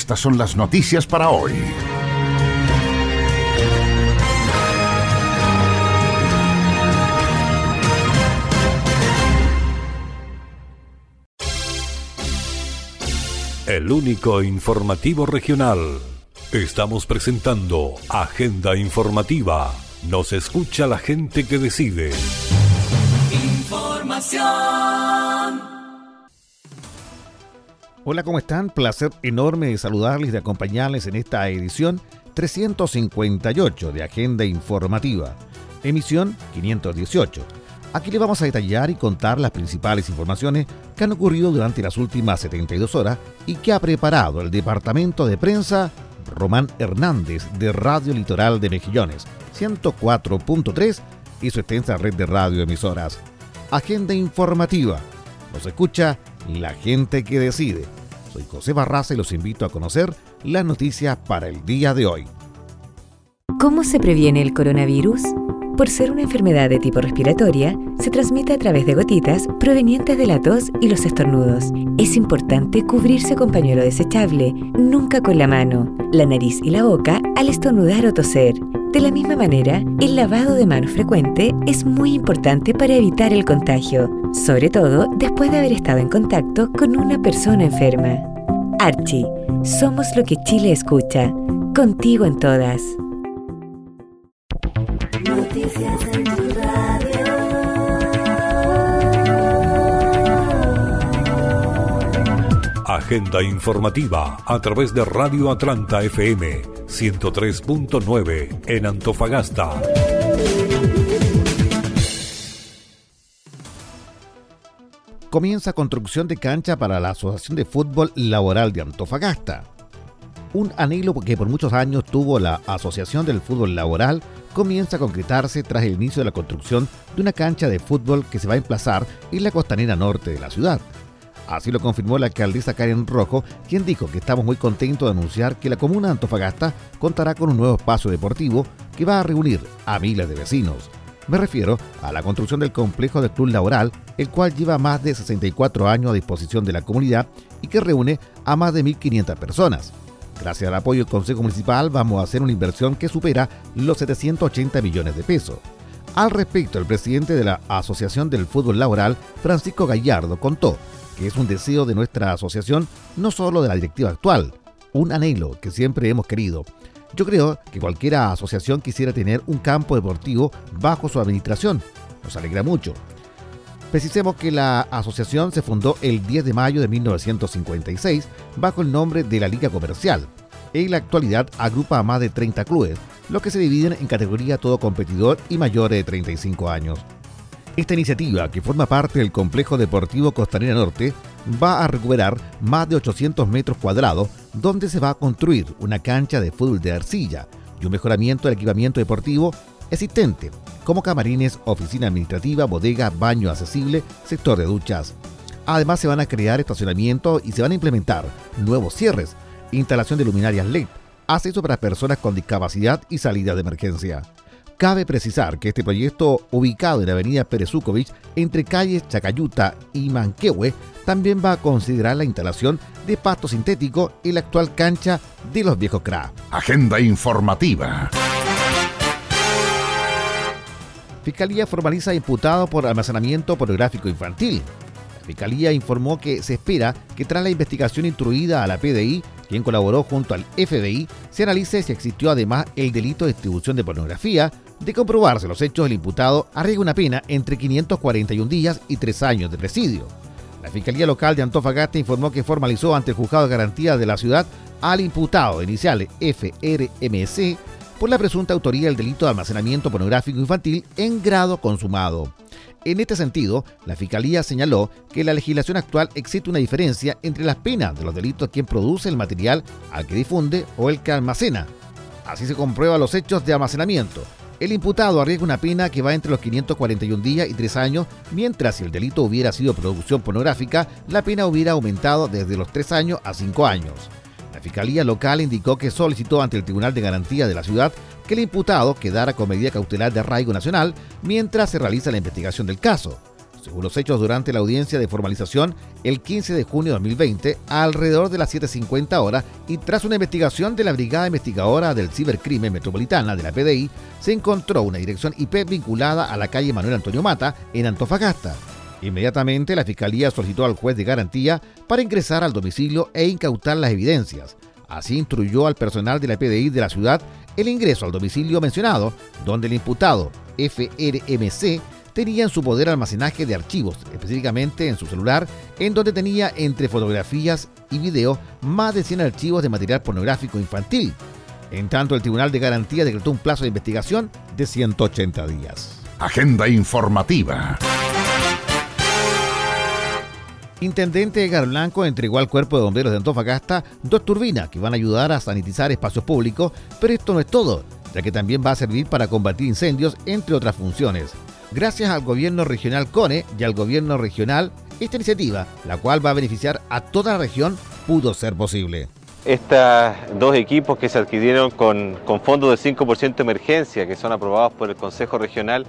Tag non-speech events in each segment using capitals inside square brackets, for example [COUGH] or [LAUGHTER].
Estas son las noticias para hoy. El único informativo regional. Estamos presentando Agenda Informativa. Nos escucha la gente que decide. Información. Hola, ¿cómo están? Placer enorme de saludarles y de acompañarles en esta edición 358 de Agenda Informativa, emisión 518. Aquí le vamos a detallar y contar las principales informaciones que han ocurrido durante las últimas 72 horas y que ha preparado el Departamento de Prensa Román Hernández de Radio Litoral de Mejillones, 104.3 y su extensa red de radioemisoras. Agenda informativa. Nos escucha la gente que decide. Soy José Barraza y los invito a conocer las noticias para el día de hoy. ¿Cómo se previene el coronavirus? Por ser una enfermedad de tipo respiratoria, se transmite a través de gotitas provenientes de la tos y los estornudos. Es importante cubrirse con pañuelo desechable, nunca con la mano, la nariz y la boca al estornudar o toser. De la misma manera, el lavado de manos frecuente es muy importante para evitar el contagio, sobre todo después de haber estado en contacto con una persona enferma. Archie, somos lo que Chile escucha, contigo en todas. Noticias en tu radio. Agenda informativa a través de Radio Atlanta FM 103.9 en Antofagasta. Comienza construcción de cancha para la Asociación de Fútbol Laboral de Antofagasta. Un anhelo que por muchos años tuvo la Asociación del Fútbol Laboral comienza a concretarse tras el inicio de la construcción de una cancha de fútbol que se va a emplazar en la costanera norte de la ciudad. Así lo confirmó la alcaldesa Karen Rojo, quien dijo que estamos muy contentos de anunciar que la comuna Antofagasta contará con un nuevo espacio deportivo que va a reunir a miles de vecinos. Me refiero a la construcción del complejo del Club Laboral, el cual lleva más de 64 años a disposición de la comunidad y que reúne a más de 1.500 personas. Gracias al apoyo del Consejo Municipal vamos a hacer una inversión que supera los 780 millones de pesos. Al respecto, el presidente de la Asociación del Fútbol Laboral, Francisco Gallardo, contó es un deseo de nuestra asociación, no solo de la directiva actual, un anhelo que siempre hemos querido. Yo creo que cualquier asociación quisiera tener un campo deportivo bajo su administración. Nos alegra mucho. Precisemos que la asociación se fundó el 10 de mayo de 1956 bajo el nombre de la Liga Comercial. En la actualidad agrupa a más de 30 clubes, los que se dividen en categoría todo competidor y mayores de 35 años. Esta iniciativa, que forma parte del complejo deportivo Costanera Norte, va a recuperar más de 800 metros cuadrados, donde se va a construir una cancha de fútbol de arcilla y un mejoramiento del equipamiento deportivo existente, como camarines, oficina administrativa, bodega, baño accesible, sector de duchas. Además se van a crear estacionamientos y se van a implementar nuevos cierres, instalación de luminarias LED, acceso para personas con discapacidad y salida de emergencia. Cabe precisar que este proyecto, ubicado en la avenida Perezúkovich, entre calles Chacayuta y Manquehue, también va a considerar la instalación de pasto sintético en la actual cancha de los viejos CRA. Agenda informativa. Fiscalía formaliza imputado por almacenamiento pornográfico infantil. La Fiscalía informó que se espera que tras la investigación instruida a la PDI, quien colaboró junto al FBI, se analice si existió además el delito de distribución de pornografía. De comprobarse los hechos, el imputado arriesga una pena entre 541 días y 3 años de presidio. La Fiscalía Local de Antofagasta informó que formalizó ante el Juzgado de Garantía de la ciudad al imputado de iniciales FRMC por la presunta autoría del delito de almacenamiento pornográfico infantil en grado consumado. En este sentido, la Fiscalía señaló que en la legislación actual existe una diferencia entre las penas de los delitos quien produce el material al que difunde o el que almacena. Así se comprueba los hechos de almacenamiento. El imputado arriesga una pena que va entre los 541 días y 3 años, mientras si el delito hubiera sido producción pornográfica, la pena hubiera aumentado desde los 3 años a 5 años. La Fiscalía Local indicó que solicitó ante el Tribunal de Garantía de la ciudad que el imputado quedara con medida cautelar de arraigo nacional mientras se realiza la investigación del caso. Según los hechos durante la audiencia de formalización el 15 de junio de 2020, alrededor de las 7.50 horas y tras una investigación de la Brigada Investigadora del Cibercrimen Metropolitana de la PDI, se encontró una dirección IP vinculada a la calle Manuel Antonio Mata en Antofagasta. Inmediatamente la Fiscalía solicitó al juez de garantía para ingresar al domicilio e incautar las evidencias. Así instruyó al personal de la PDI de la ciudad el ingreso al domicilio mencionado, donde el imputado FRMC tenía en su poder almacenaje de archivos, específicamente en su celular, en donde tenía entre fotografías y video más de 100 archivos de material pornográfico infantil. En tanto, el Tribunal de Garantía decretó un plazo de investigación de 180 días. Agenda informativa. Intendente Edgar Blanco entregó al Cuerpo de Bomberos de Antofagasta dos turbinas que van a ayudar a sanitizar espacios públicos, pero esto no es todo, ya que también va a servir para combatir incendios, entre otras funciones. Gracias al gobierno regional CONE y al gobierno regional, esta iniciativa, la cual va a beneficiar a toda la región, pudo ser posible. Estos dos equipos que se adquirieron con, fondos de 5% de emergencia, que son aprobados por el Consejo Regional,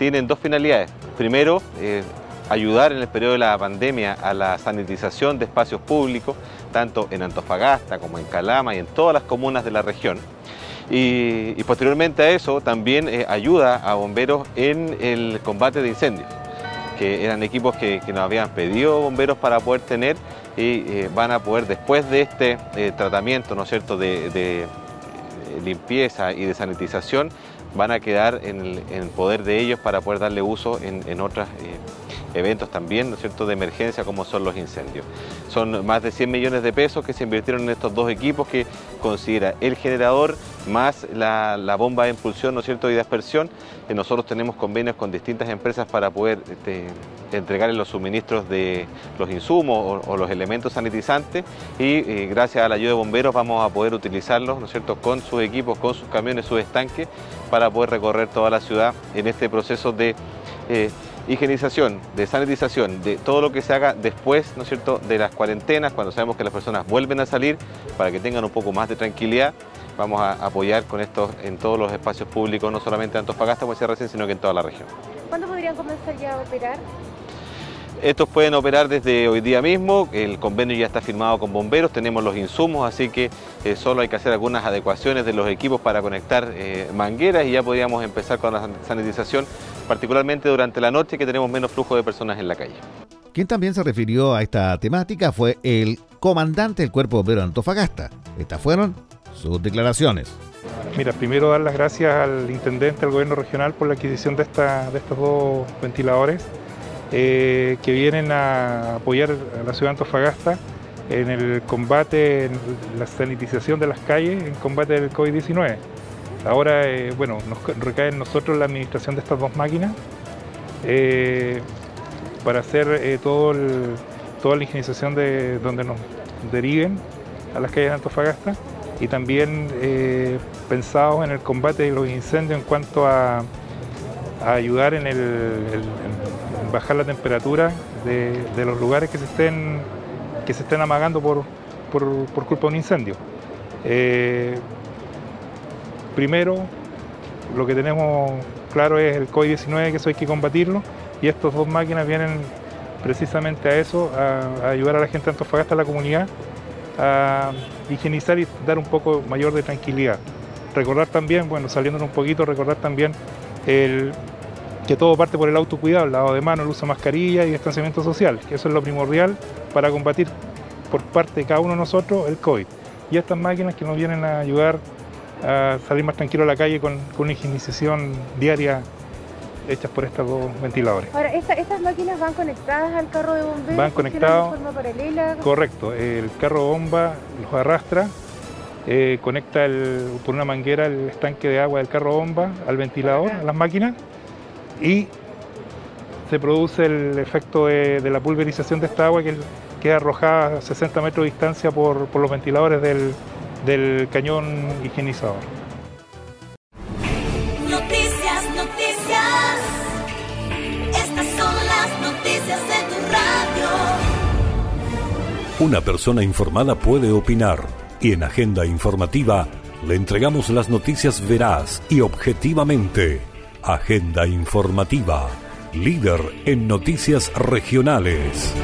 tienen dos finalidades. Primero, eh, ayudar en el periodo de la pandemia a la sanitización de espacios públicos, tanto en Antofagasta como en Calama y en todas las comunas de la región. Y, posteriormente a eso también eh, ayuda a bomberos en el combate de incendios, que eran equipos que, nos habían pedido bomberos para poder tener y eh, van a poder después de este eh, tratamiento, ¿no es cierto?, de, limpieza y de sanitización, van a quedar en el, poder de ellos para poder darle uso en otras eventos también, ¿no es cierto?, de emergencia como son los incendios. Son más de 100 millones de pesos que se invirtieron en estos dos equipos que considera el generador más la, bomba de impulsión, ¿no cierto?, y de aspersión. Nosotros tenemos convenios con distintas empresas para poder este, entregarles los suministros de los insumos o, los elementos sanitizantes y eh, gracias a la ayuda de bomberos vamos a poder utilizarlos, ¿no cierto?, con sus equipos, con sus camiones, sus estanques para poder recorrer toda la ciudad en este proceso de eh, higienización, de sanitización, de todo lo que se haga después, ¿no es cierto?, de las cuarentenas, cuando sabemos que las personas vuelven a salir, para que tengan un poco más de tranquilidad, vamos a apoyar con esto en todos los espacios públicos, no solamente en Antofagasta, como decía recién, sino que en toda la región. ¿Cuándo podrían comenzar ya a operar? Estos pueden operar desde hoy día mismo, el convenio ya está firmado con bomberos, tenemos los insumos, así que eh, solo hay que hacer algunas adecuaciones de los equipos para conectar eh, mangueras y ya podríamos empezar con la sanitización, particularmente durante la noche que tenemos menos flujo de personas en la calle. Quien también se refirió a esta temática fue el comandante del Cuerpo Bombero de Antofagasta. Estas fueron sus declaraciones. Mira, primero dar las gracias al intendente del gobierno regional por la adquisición de, esta, de estos dos ventiladores eh, que vienen a apoyar a la ciudad de Antofagasta en el combate, en la sanitización de las calles, en combate del COVID-19. Ahora, eh, bueno, nos recae en nosotros la administración de estas dos máquinas eh, para hacer eh, todo toda la higienización de donde nos deriven a las calles de Antofagasta y también pensados en el combate de los incendios en cuanto a, ayudar en bajar la temperatura de, de, los lugares que se estén, que se estén amagando por, por, por culpa de un incendio. Primero, lo que tenemos claro es el COVID-19, que eso hay que combatirlo, y estas dos máquinas vienen precisamente a eso, a, ayudar a la gente de Antofagasta, a la comunidad, a higienizar y dar un poco mayor de tranquilidad. Recordar también, bueno, saliendo un poquito, recordar también el, que todo parte por el autocuidado, el lavado de manos, el uso de mascarilla y distanciamiento social, que eso es lo primordial para combatir por parte de cada uno de nosotros el COVID. Y estas máquinas que nos vienen a ayudar a salir más tranquilo a la calle con, con una higienización diaria hechas por estos dos ventiladores. Ahora, esta, ¿estas máquinas van conectadas al carro de bomberos? Van conectados. ¿De forma paralela? Correcto, el carro bomba los arrastra eh, conecta por una manguera el estanque de agua del carro bomba al ventilador, a las máquinas, y se produce el efecto de, la pulverización de esta agua que queda arrojada a 60 metros de distancia por, los ventiladores del, del cañón higienizador. Noticias, noticias. Estas son las noticias de tu radio. Una persona informada puede opinar y en Agenda Informativa le entregamos las noticias veraz y objetivamente. Agenda Informativa, líder en noticias regionales.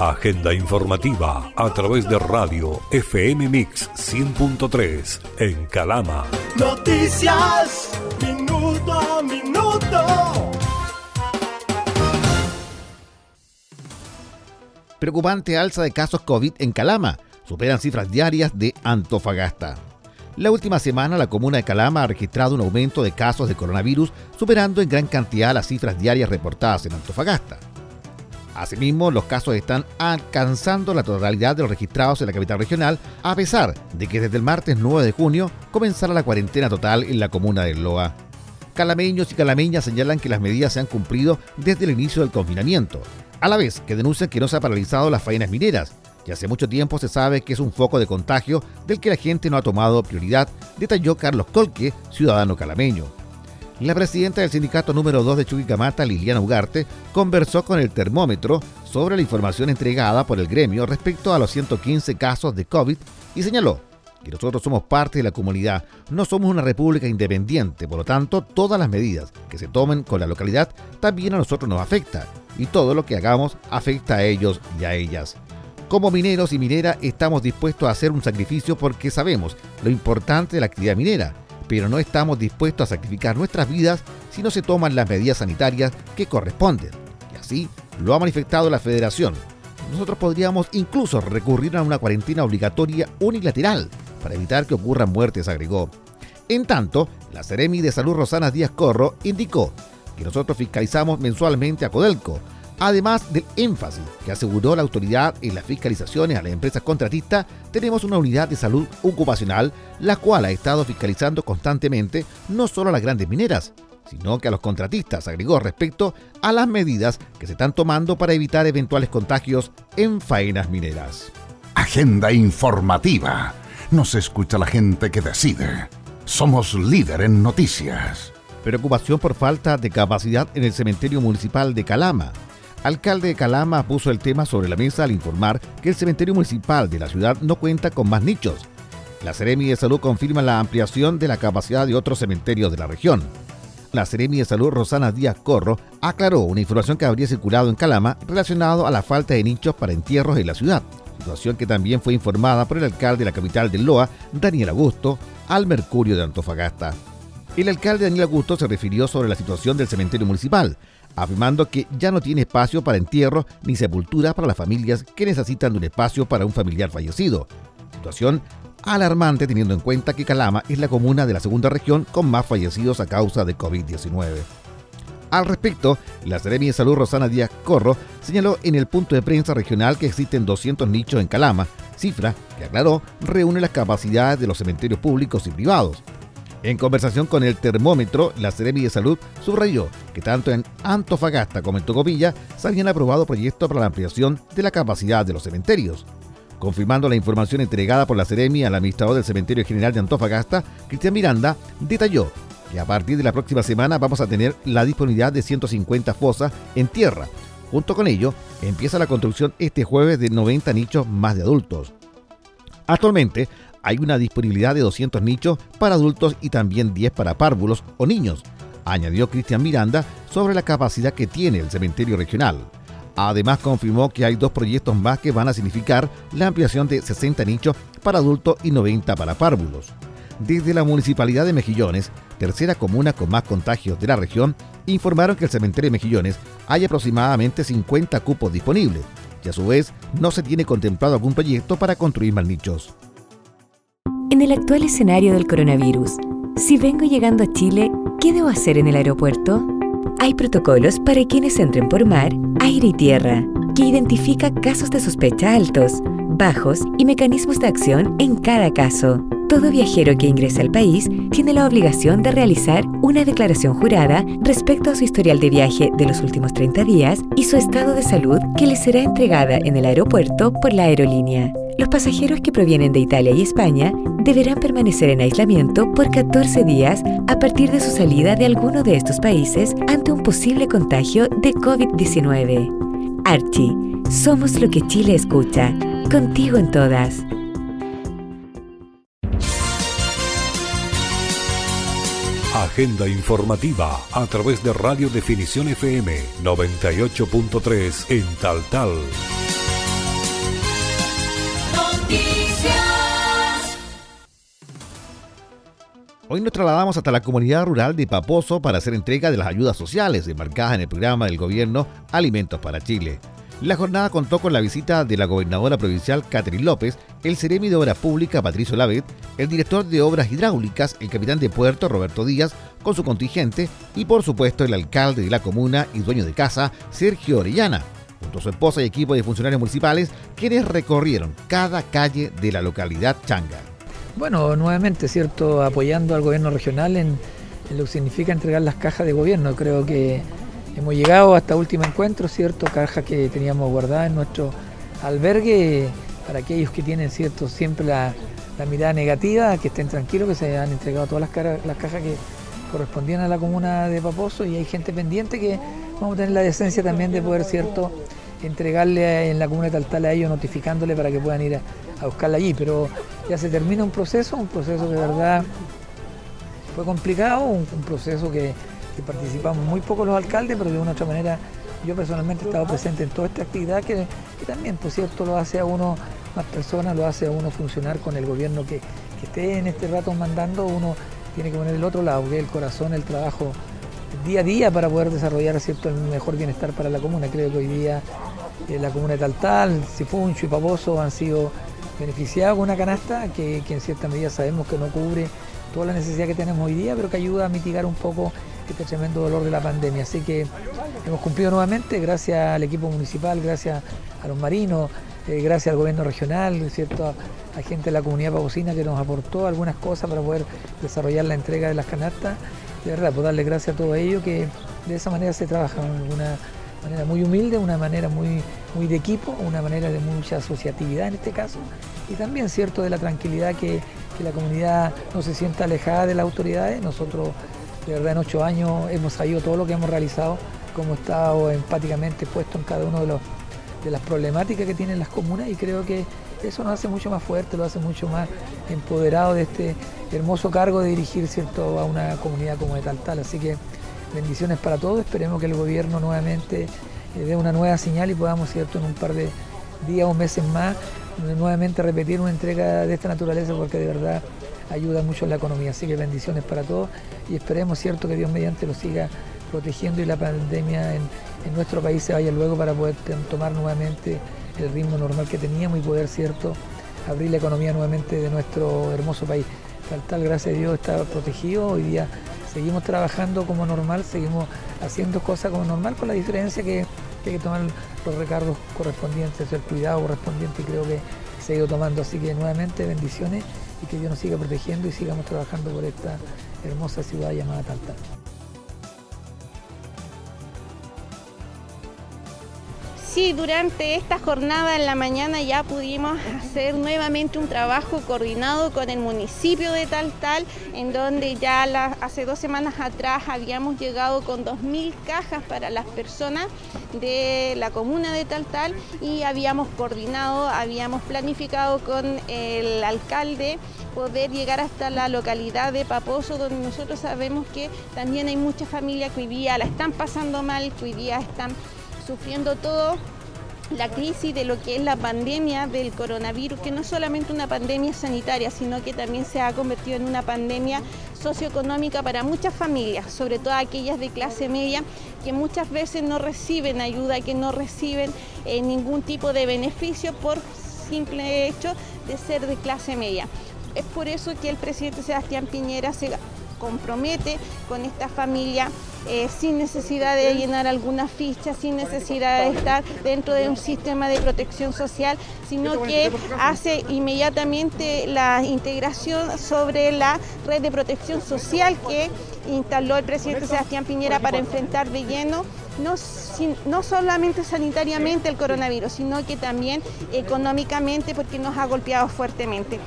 Agenda informativa a través de radio FM Mix 100.3 en Calama. Noticias. Minuto a minuto. Preocupante alza de casos COVID en Calama. Superan cifras diarias de Antofagasta. La última semana la comuna de Calama ha registrado un aumento de casos de coronavirus, superando en gran cantidad las cifras diarias reportadas en Antofagasta. Asimismo, los casos están alcanzando la totalidad de los registrados en la capital regional, a pesar de que desde el martes 9 de junio comenzará la cuarentena total en la comuna de Loa. Calameños y calameñas señalan que las medidas se han cumplido desde el inicio del confinamiento, a la vez que denuncian que no se han paralizado las faenas mineras, y hace mucho tiempo se sabe que es un foco de contagio del que la gente no ha tomado prioridad, detalló Carlos Colque, ciudadano calameño. La presidenta del sindicato número 2 de Chuquicamata, Liliana Ugarte, conversó con el termómetro sobre la información entregada por el gremio respecto a los 115 casos de COVID y señaló que nosotros somos parte de la comunidad, no somos una república independiente, por lo tanto todas las medidas que se tomen con la localidad también a nosotros nos afecta y todo lo que hagamos afecta a ellos y a ellas. Como mineros y minera estamos dispuestos a hacer un sacrificio porque sabemos lo importante de la actividad minera, pero no estamos dispuestos a sacrificar nuestras vidas si no se toman las medidas sanitarias que corresponden. Y así lo ha manifestado la Federación. Nosotros podríamos incluso recurrir a una cuarentena obligatoria unilateral para evitar que ocurran muertes, agregó. En tanto, la Seremi de Salud Rosana Díaz Corro indicó que nosotros fiscalizamos mensualmente a Codelco, además del énfasis que aseguró la autoridad en las fiscalizaciones a las empresas contratistas, tenemos una unidad de salud ocupacional, la cual ha estado fiscalizando constantemente no solo a las grandes mineras, sino que a los contratistas, agregó respecto a las medidas que se están tomando para evitar eventuales contagios en faenas mineras. Agenda informativa. Nos escucha la gente que decide. Somos líder en noticias. Preocupación por falta de capacidad en el cementerio municipal de Calama. Alcalde de Calama puso el tema sobre la mesa al informar que el cementerio municipal de la ciudad no cuenta con más nichos. La Seremi de Salud confirma la ampliación de la capacidad de otros cementerios de la región. La Seremi de Salud Rosana Díaz Corro aclaró una información que habría circulado en Calama relacionado a la falta de nichos para entierros en la ciudad, situación que también fue informada por el alcalde de la capital del Loa, Daniel Augusto, al Mercurio de Antofagasta. El alcalde Daniel Augusto se refirió sobre la situación del cementerio municipal, afirmando que ya no tiene espacio para entierro ni sepultura para las familias que necesitan de un espacio para un familiar fallecido. Situación alarmante teniendo en cuenta que Calama es la comuna de la segunda región con más fallecidos a causa de COVID-19. Al respecto, la Seremi de Salud Rosana Díaz Corro señaló en el punto de prensa regional que existen 200 nichos en Calama, cifra que aclaró reúne las capacidades de los cementerios públicos y privados, en conversación con el termómetro, la Seremi de Salud subrayó que tanto en Antofagasta como en Tocopilla se habían aprobado proyectos para la ampliación de la capacidad de los cementerios. Confirmando la información entregada por la Seremi al administrador del Cementerio General de Antofagasta, Cristian Miranda, detalló que a partir de la próxima semana vamos a tener la disponibilidad de 150 fosas en tierra. Junto con ello, empieza la construcción este jueves de 90 nichos más de adultos. Actualmente hay una disponibilidad de 200 nichos para adultos y también 10 para párvulos o niños, añadió Cristian Miranda sobre la capacidad que tiene el cementerio regional. Además confirmó que hay dos proyectos más que van a significar la ampliación de 60 nichos para adultos y 90 para párvulos. Desde la Municipalidad de Mejillones, tercera comuna con más contagios de la región, informaron que el cementerio de Mejillones hay aproximadamente 50 cupos disponibles y a su vez no se tiene contemplado algún proyecto para construir más nichos. En el actual escenario del coronavirus, si vengo llegando a Chile, ¿qué debo hacer en el aeropuerto? hay protocolos para quienes entren por mar, aire y tierra, que identifica casos de sospecha altos, bajos y mecanismos de acción en cada caso. Todo viajero que ingrese al país tiene la obligación de realizar una declaración jurada respecto a su historial de viaje de los últimos 30 días y su estado de salud que le será entregada en el aeropuerto por la aerolínea. Los pasajeros que provienen de Italia y España deberán permanecer en aislamiento por 14 días a partir de su salida de alguno de estos países ante un posible contagio de COVID-19. Archie, somos lo que Chile escucha. Contigo en todas. Agenda informativa a través de Radio Definición FM 98.3 en Tal Tal. Hoy nos trasladamos hasta la comunidad rural de Paposo para hacer entrega de las ayudas sociales enmarcadas en el programa del gobierno Alimentos para Chile. La jornada contó con la visita de la gobernadora provincial Catherine López, el Ceremi de Obras Públicas Patricio Lavet, el director de Obras Hidráulicas, el capitán de puerto Roberto Díaz, con su contingente, y por supuesto el alcalde de la comuna y dueño de casa, Sergio Orellana, junto a su esposa y equipo de funcionarios municipales, quienes recorrieron cada calle de la localidad Changa. Bueno, nuevamente, ¿cierto? Apoyando al gobierno regional en, lo que significa entregar las cajas de gobierno. Creo que hemos llegado hasta último encuentro, ¿cierto? Cajas que teníamos guardadas en nuestro albergue para aquellos que tienen, ¿cierto? Siempre la, mirada negativa, que estén tranquilos, que se han entregado todas las cajas que correspondían a la comuna de Paposo y hay gente pendiente que vamos a tener la decencia también de poder, ¿cierto? entregarle en la comuna de Taltal a ellos, notificándole para que puedan ir a, buscarla allí. Pero ya se termina un proceso, un proceso que de verdad fue complicado, un, proceso que, que participamos muy poco los alcaldes, pero de una u otra manera yo personalmente he estado presente en toda esta actividad que, que también, por cierto, lo hace a uno más personas, lo hace a uno funcionar con el gobierno que, que esté en este rato mandando, uno tiene que poner el otro lado, que el corazón, el trabajo día a día para poder desarrollar ¿cierto? el mejor bienestar para la comuna. Creo que hoy día eh, la comuna de Taltal, Sifuncho y Paposo han sido beneficiados con una canasta que en cierta medida sabemos que no cubre toda la necesidad que tenemos hoy día, pero que ayuda a mitigar un poco este tremendo dolor de la pandemia. Así que hemos cumplido nuevamente, gracias al equipo municipal, gracias a los marinos, eh, gracias al gobierno regional, ¿cierto? A, a gente de la comunidad pavocina que nos aportó algunas cosas para poder desarrollar la entrega de las canastas. De verdad, pues darle gracias a todo ello, que de esa manera se trabaja de una manera muy humilde, una manera muy, muy de equipo, una manera de mucha asociatividad en este caso, y también cierto de la tranquilidad que, que la comunidad no se sienta alejada de las autoridades. Nosotros, de verdad, en ocho años hemos sabido todo lo que hemos realizado, como estado empáticamente puesto en cada uno de los de las problemáticas que tienen las comunas y creo que eso nos hace mucho más fuerte, lo hace mucho más empoderado de este hermoso cargo de dirigir cierto a una comunidad como de tal tal. Así que bendiciones para todos, esperemos que el gobierno nuevamente eh, dé una nueva señal y podamos cierto en un par de días o meses más nuevamente repetir una entrega de esta naturaleza porque de verdad ayuda mucho en la economía. Así que bendiciones para todos y esperemos cierto que Dios mediante lo siga protegiendo y la pandemia en, en nuestro país se vaya luego para poder tomar nuevamente el ritmo normal que teníamos y poder, cierto, abrir la economía nuevamente de nuestro hermoso país. Tal, tal, gracias a Dios está protegido. Hoy día seguimos trabajando como normal, seguimos haciendo cosas como normal, con la diferencia que, que hay que tomar los recargos correspondientes, el cuidado correspondiente y creo que se ha ido tomando. Así que nuevamente bendiciones y que Dios nos siga protegiendo y sigamos trabajando por esta hermosa ciudad llamada Taltal. Sí, durante esta jornada en la mañana ya pudimos hacer nuevamente un trabajo coordinado con el municipio de Tal Tal, en donde ya hace dos semanas atrás habíamos llegado con 2.000 cajas para las personas de la comuna de Tal Tal y habíamos coordinado, habíamos planificado con el alcalde poder llegar hasta la localidad de Paposo, donde nosotros sabemos que también hay muchas familias que hoy día la están pasando mal, que hoy día están sufriendo todo la crisis de lo que es la pandemia del coronavirus, que no solamente una pandemia sanitaria, sino que también se ha convertido en una pandemia socioeconómica para muchas familias, sobre todo aquellas de clase media, que muchas veces no reciben ayuda, que no reciben eh, ningún tipo de beneficio por simple hecho de ser de clase media. Es por eso que el presidente Sebastián Piñera se compromete con esta familia eh, sin necesidad de llenar alguna ficha, sin necesidad de estar dentro de un sistema de protección social, sino que hace inmediatamente la integración sobre la red de protección social que instaló el presidente Sebastián Piñera para enfrentar de lleno no, no, solamente sanitariamente el coronavirus, sino que también económicamente porque nos ha golpeado fuertemente.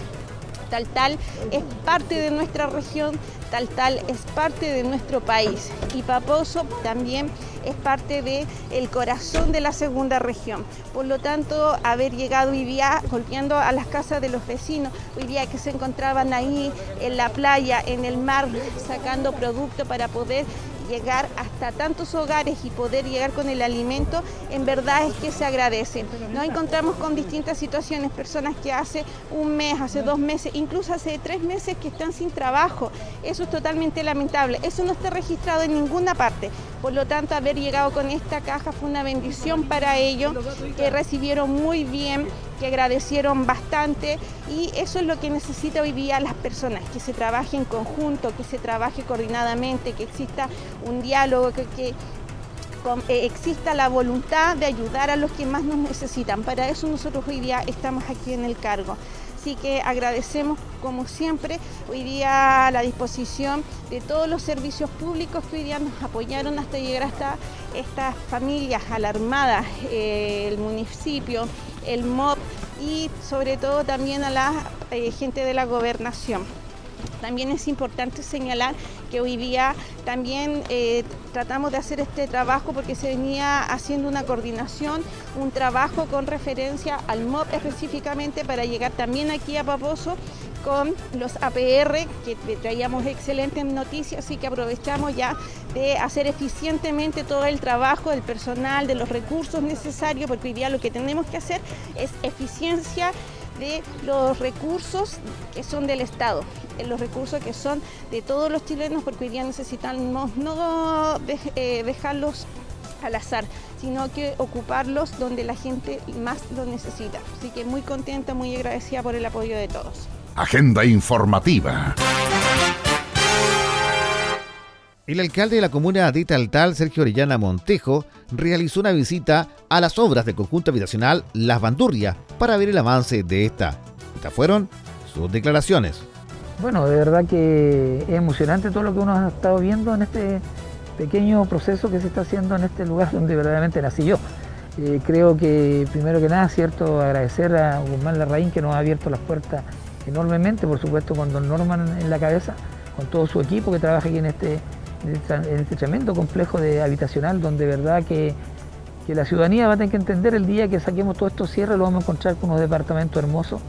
Tal Tal es parte de nuestra región, Tal Tal es parte de nuestro país y Paposo también es parte del el corazón de la segunda región. Por lo tanto, haber llegado hoy día golpeando a las casas de los vecinos, hoy día que se encontraban ahí en la playa, en el mar, sacando producto para poder llegar hasta tantos hogares y poder llegar con el alimento, en verdad es que se agradece. Nos encontramos con distintas situaciones, personas que hace un mes, hace dos meses, incluso hace tres meses que están sin trabajo. Eso es totalmente lamentable. Eso no está registrado en ninguna parte. Por lo tanto, haber llegado con esta caja fue una bendición para ellos, que recibieron muy bien que agradecieron bastante y eso es lo que necesita hoy día las personas, que se trabaje en conjunto, que se trabaje coordinadamente, que exista un diálogo, que, eh, exista la voluntad de ayudar a los que más nos necesitan. Para eso nosotros hoy día estamos aquí en el cargo. Así que agradecemos, como siempre, hoy día la disposición de todos los servicios públicos que hoy día nos apoyaron hasta llegar hasta estas familias alarmadas, eh, el municipio, el MOB y sobre todo también a la eh, gente de la gobernación. También es importante señalar que hoy día también eh, tratamos de hacer este trabajo porque se venía haciendo una coordinación, un trabajo con referencia al MOP específicamente para llegar también aquí a Paposo con los APR, que traíamos excelentes noticias, así que aprovechamos ya de hacer eficientemente todo el trabajo del personal, de los recursos necesarios, porque hoy día lo que tenemos que hacer es eficiencia de los recursos que son del Estado, los recursos que son de todos los chilenos, porque hoy día necesitamos no eh, dejarlos al azar, sino que ocuparlos donde la gente más lo necesita. Así que muy contenta, muy agradecida por el apoyo de todos. Agenda informativa. El alcalde de la comuna de Tal, Sergio Orellana Montejo, realizó una visita a las obras de conjunto habitacional Las Bandurrias para ver el avance de esta. Estas fueron sus declaraciones. Bueno, de verdad que es emocionante todo lo que uno ha estado viendo en este pequeño proceso que se está haciendo en este lugar donde verdaderamente nací yo. Eh, creo que primero que nada, cierto, agradecer a Guzmán Larraín que nos ha abierto las puertas enormemente, por supuesto con Don Norman en la cabeza, con todo su equipo que trabaja aquí en este, en este tremendo complejo de habitacional, donde de verdad que, la ciudadanía va a tener que entender el día que saquemos todo esto cierre, lo vamos a encontrar con unos departamentos hermosos,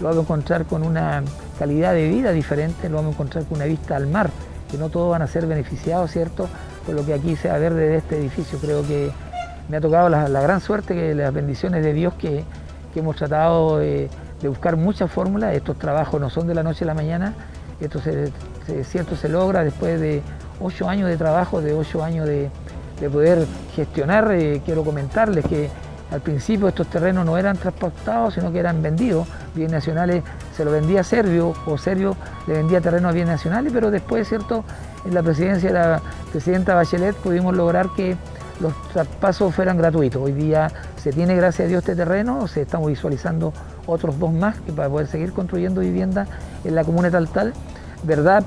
lo vamos a encontrar con una calidad de vida diferente, lo vamos a encontrar con una vista al mar, que no todos van a ser beneficiados, ¿cierto?, por lo que aquí se va a ver desde este edificio. Creo que me ha tocado la, gran suerte, que las bendiciones de Dios que, hemos tratado de de buscar muchas fórmulas. Estos trabajos no son de la noche a la mañana, esto se, cierto se logra después de ocho años de trabajo, de ocho años de, poder gestionar. Eh, quiero comentarles que al principio estos terrenos no eran transportados, sino que eran vendidos. Bien nacionales se lo vendía a Servio o Servio le vendía terreno a bien nacionales, pero después, ¿cierto? En la presidencia de la presidenta Bachelet pudimos lograr que los traspasos fueran gratuitos. Hoy día se tiene, gracias a Dios, este terreno, se estamos visualizando otros dos más para poder seguir construyendo vivienda en la comuna de Taltal. Verdad,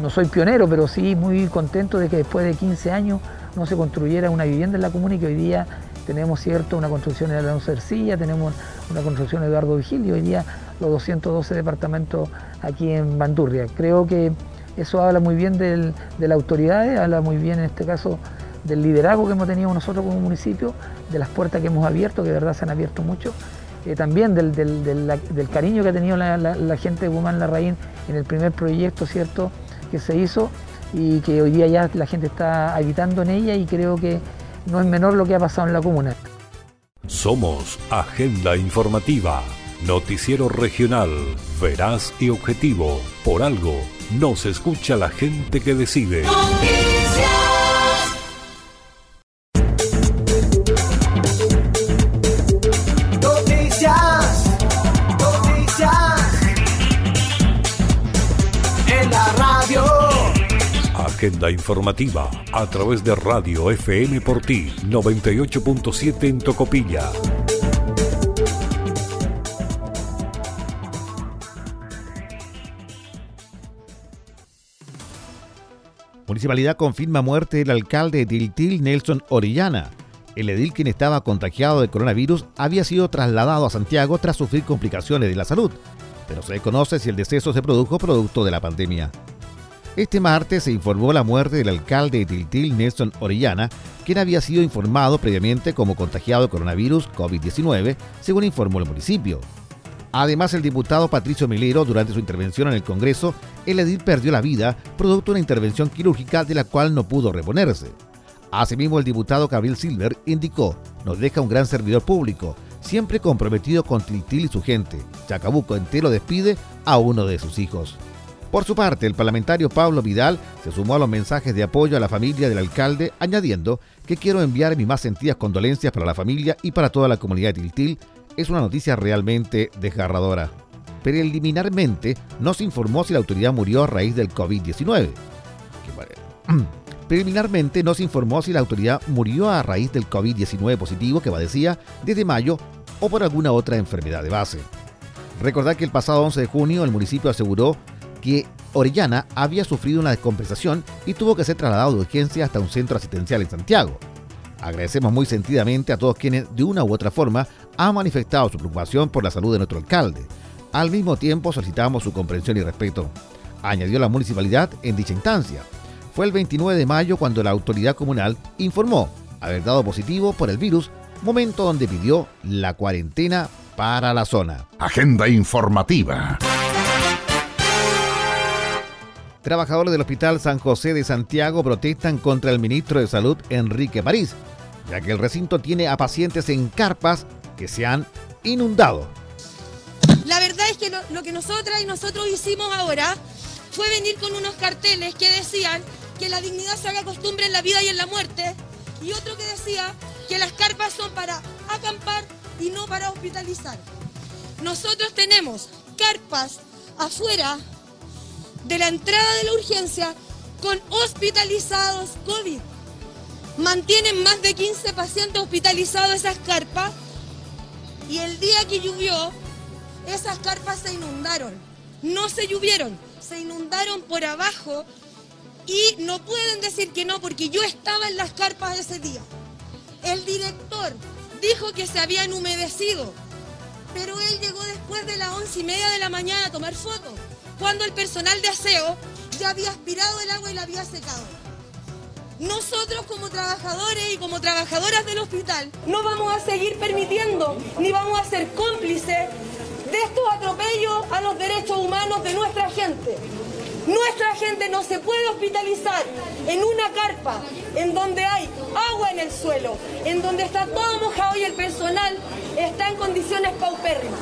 no soy pionero, pero sí muy contento de que después de 15 años no se construyera una vivienda en la comuna y que hoy día tenemos cierto una construcción en Alonso Ercilla, tenemos una construcción en Eduardo Vigilio, hoy día los 212 departamentos aquí en Bandurria. Creo que eso habla muy bien de la autoridad, habla muy bien en este caso del liderazgo que hemos tenido nosotros como municipio, de las puertas que hemos abierto, que de verdad se han abierto mucho, eh, también del, cariño que ha tenido la, gente de Guzmán Larraín en el primer proyecto, ¿cierto?, que se hizo y que hoy día ya la gente está habitando en ella y creo que no es menor lo que ha pasado en la comuna. Somos Agenda Informativa, noticiero regional, veraz y objetivo. Por algo, nos escucha la gente que decide. Agenda informativa a través de Radio FM por ti 98.7 en Tocopilla. Municipalidad confirma muerte del alcalde de Tiltil, Nelson Orellana. El edil quien estaba contagiado de coronavirus había sido trasladado a Santiago tras sufrir complicaciones de la salud, pero se desconoce si el deceso se produjo producto de la pandemia. Este martes se informó la muerte del alcalde de Tiltil, Nelson Orellana, quien había sido informado previamente como contagiado de coronavirus COVID-19, según informó el municipio. Además, el diputado Patricio Milero, durante su intervención en el Congreso, el edil perdió la vida producto de una intervención quirúrgica de la cual no pudo reponerse. Asimismo, el diputado Gabriel Silver indicó, nos deja un gran servidor público, siempre comprometido con Tiltil y su gente. Chacabuco entero despide a uno de sus hijos. Por su parte, el parlamentario Pablo Vidal se sumó a los mensajes de apoyo a la familia del alcalde, añadiendo que quiero enviar mis más sentidas condolencias para la familia y para toda la comunidad de Tiltil. Es una noticia realmente desgarradora. Preliminarmente, no se informó si la autoridad murió a raíz del COVID-19. [CLEARS THROAT] Preliminarmente no se informó si la autoridad murió a raíz del COVID-19 positivo que padecía desde mayo o por alguna otra enfermedad de base. Recordar que el pasado 11 de junio el municipio aseguró que Orellana había sufrido una descompensación y tuvo que ser trasladado de urgencia hasta un centro asistencial en Santiago. Agradecemos muy sentidamente a todos quienes de una u otra forma han manifestado su preocupación por la salud de nuestro alcalde. Al mismo tiempo solicitamos su comprensión y respeto, añadió la municipalidad en dicha instancia. Fue el 29 de mayo cuando la autoridad comunal informó haber dado positivo por el virus, momento donde pidió la cuarentena para la zona. Agenda informativa. Trabajadores del Hospital San José de Santiago protestan contra el ministro de Salud, Enrique París, ya que el recinto tiene a pacientes en carpas que se han inundado. La verdad es que lo, que nosotras y nosotros hicimos ahora fue venir con unos carteles que decían que la dignidad se haga costumbre en la vida y en la muerte, y otro que decía que las carpas son para acampar y no para hospitalizar. Nosotros tenemos carpas afuera de la entrada de la urgencia con hospitalizados COVID. Mantienen más de 15 pacientes hospitalizados esas carpas y el día que llovió, esas carpas se inundaron. No se llovieron, se inundaron por abajo y no pueden decir que no porque yo estaba en las carpas ese día. El director dijo que se habían humedecido, pero él llegó después de las once y media de la mañana a tomar fotos cuando el personal de aseo ya había aspirado el agua y la había secado. Nosotros como trabajadores y como trabajadoras del hospital no vamos a seguir permitiendo ni vamos a ser cómplices de estos atropellos a los derechos humanos de nuestra gente. Nuestra gente no se puede hospitalizar en una carpa en donde hay agua en el suelo, en donde está todo mojado y el personal está en condiciones paupérrimas.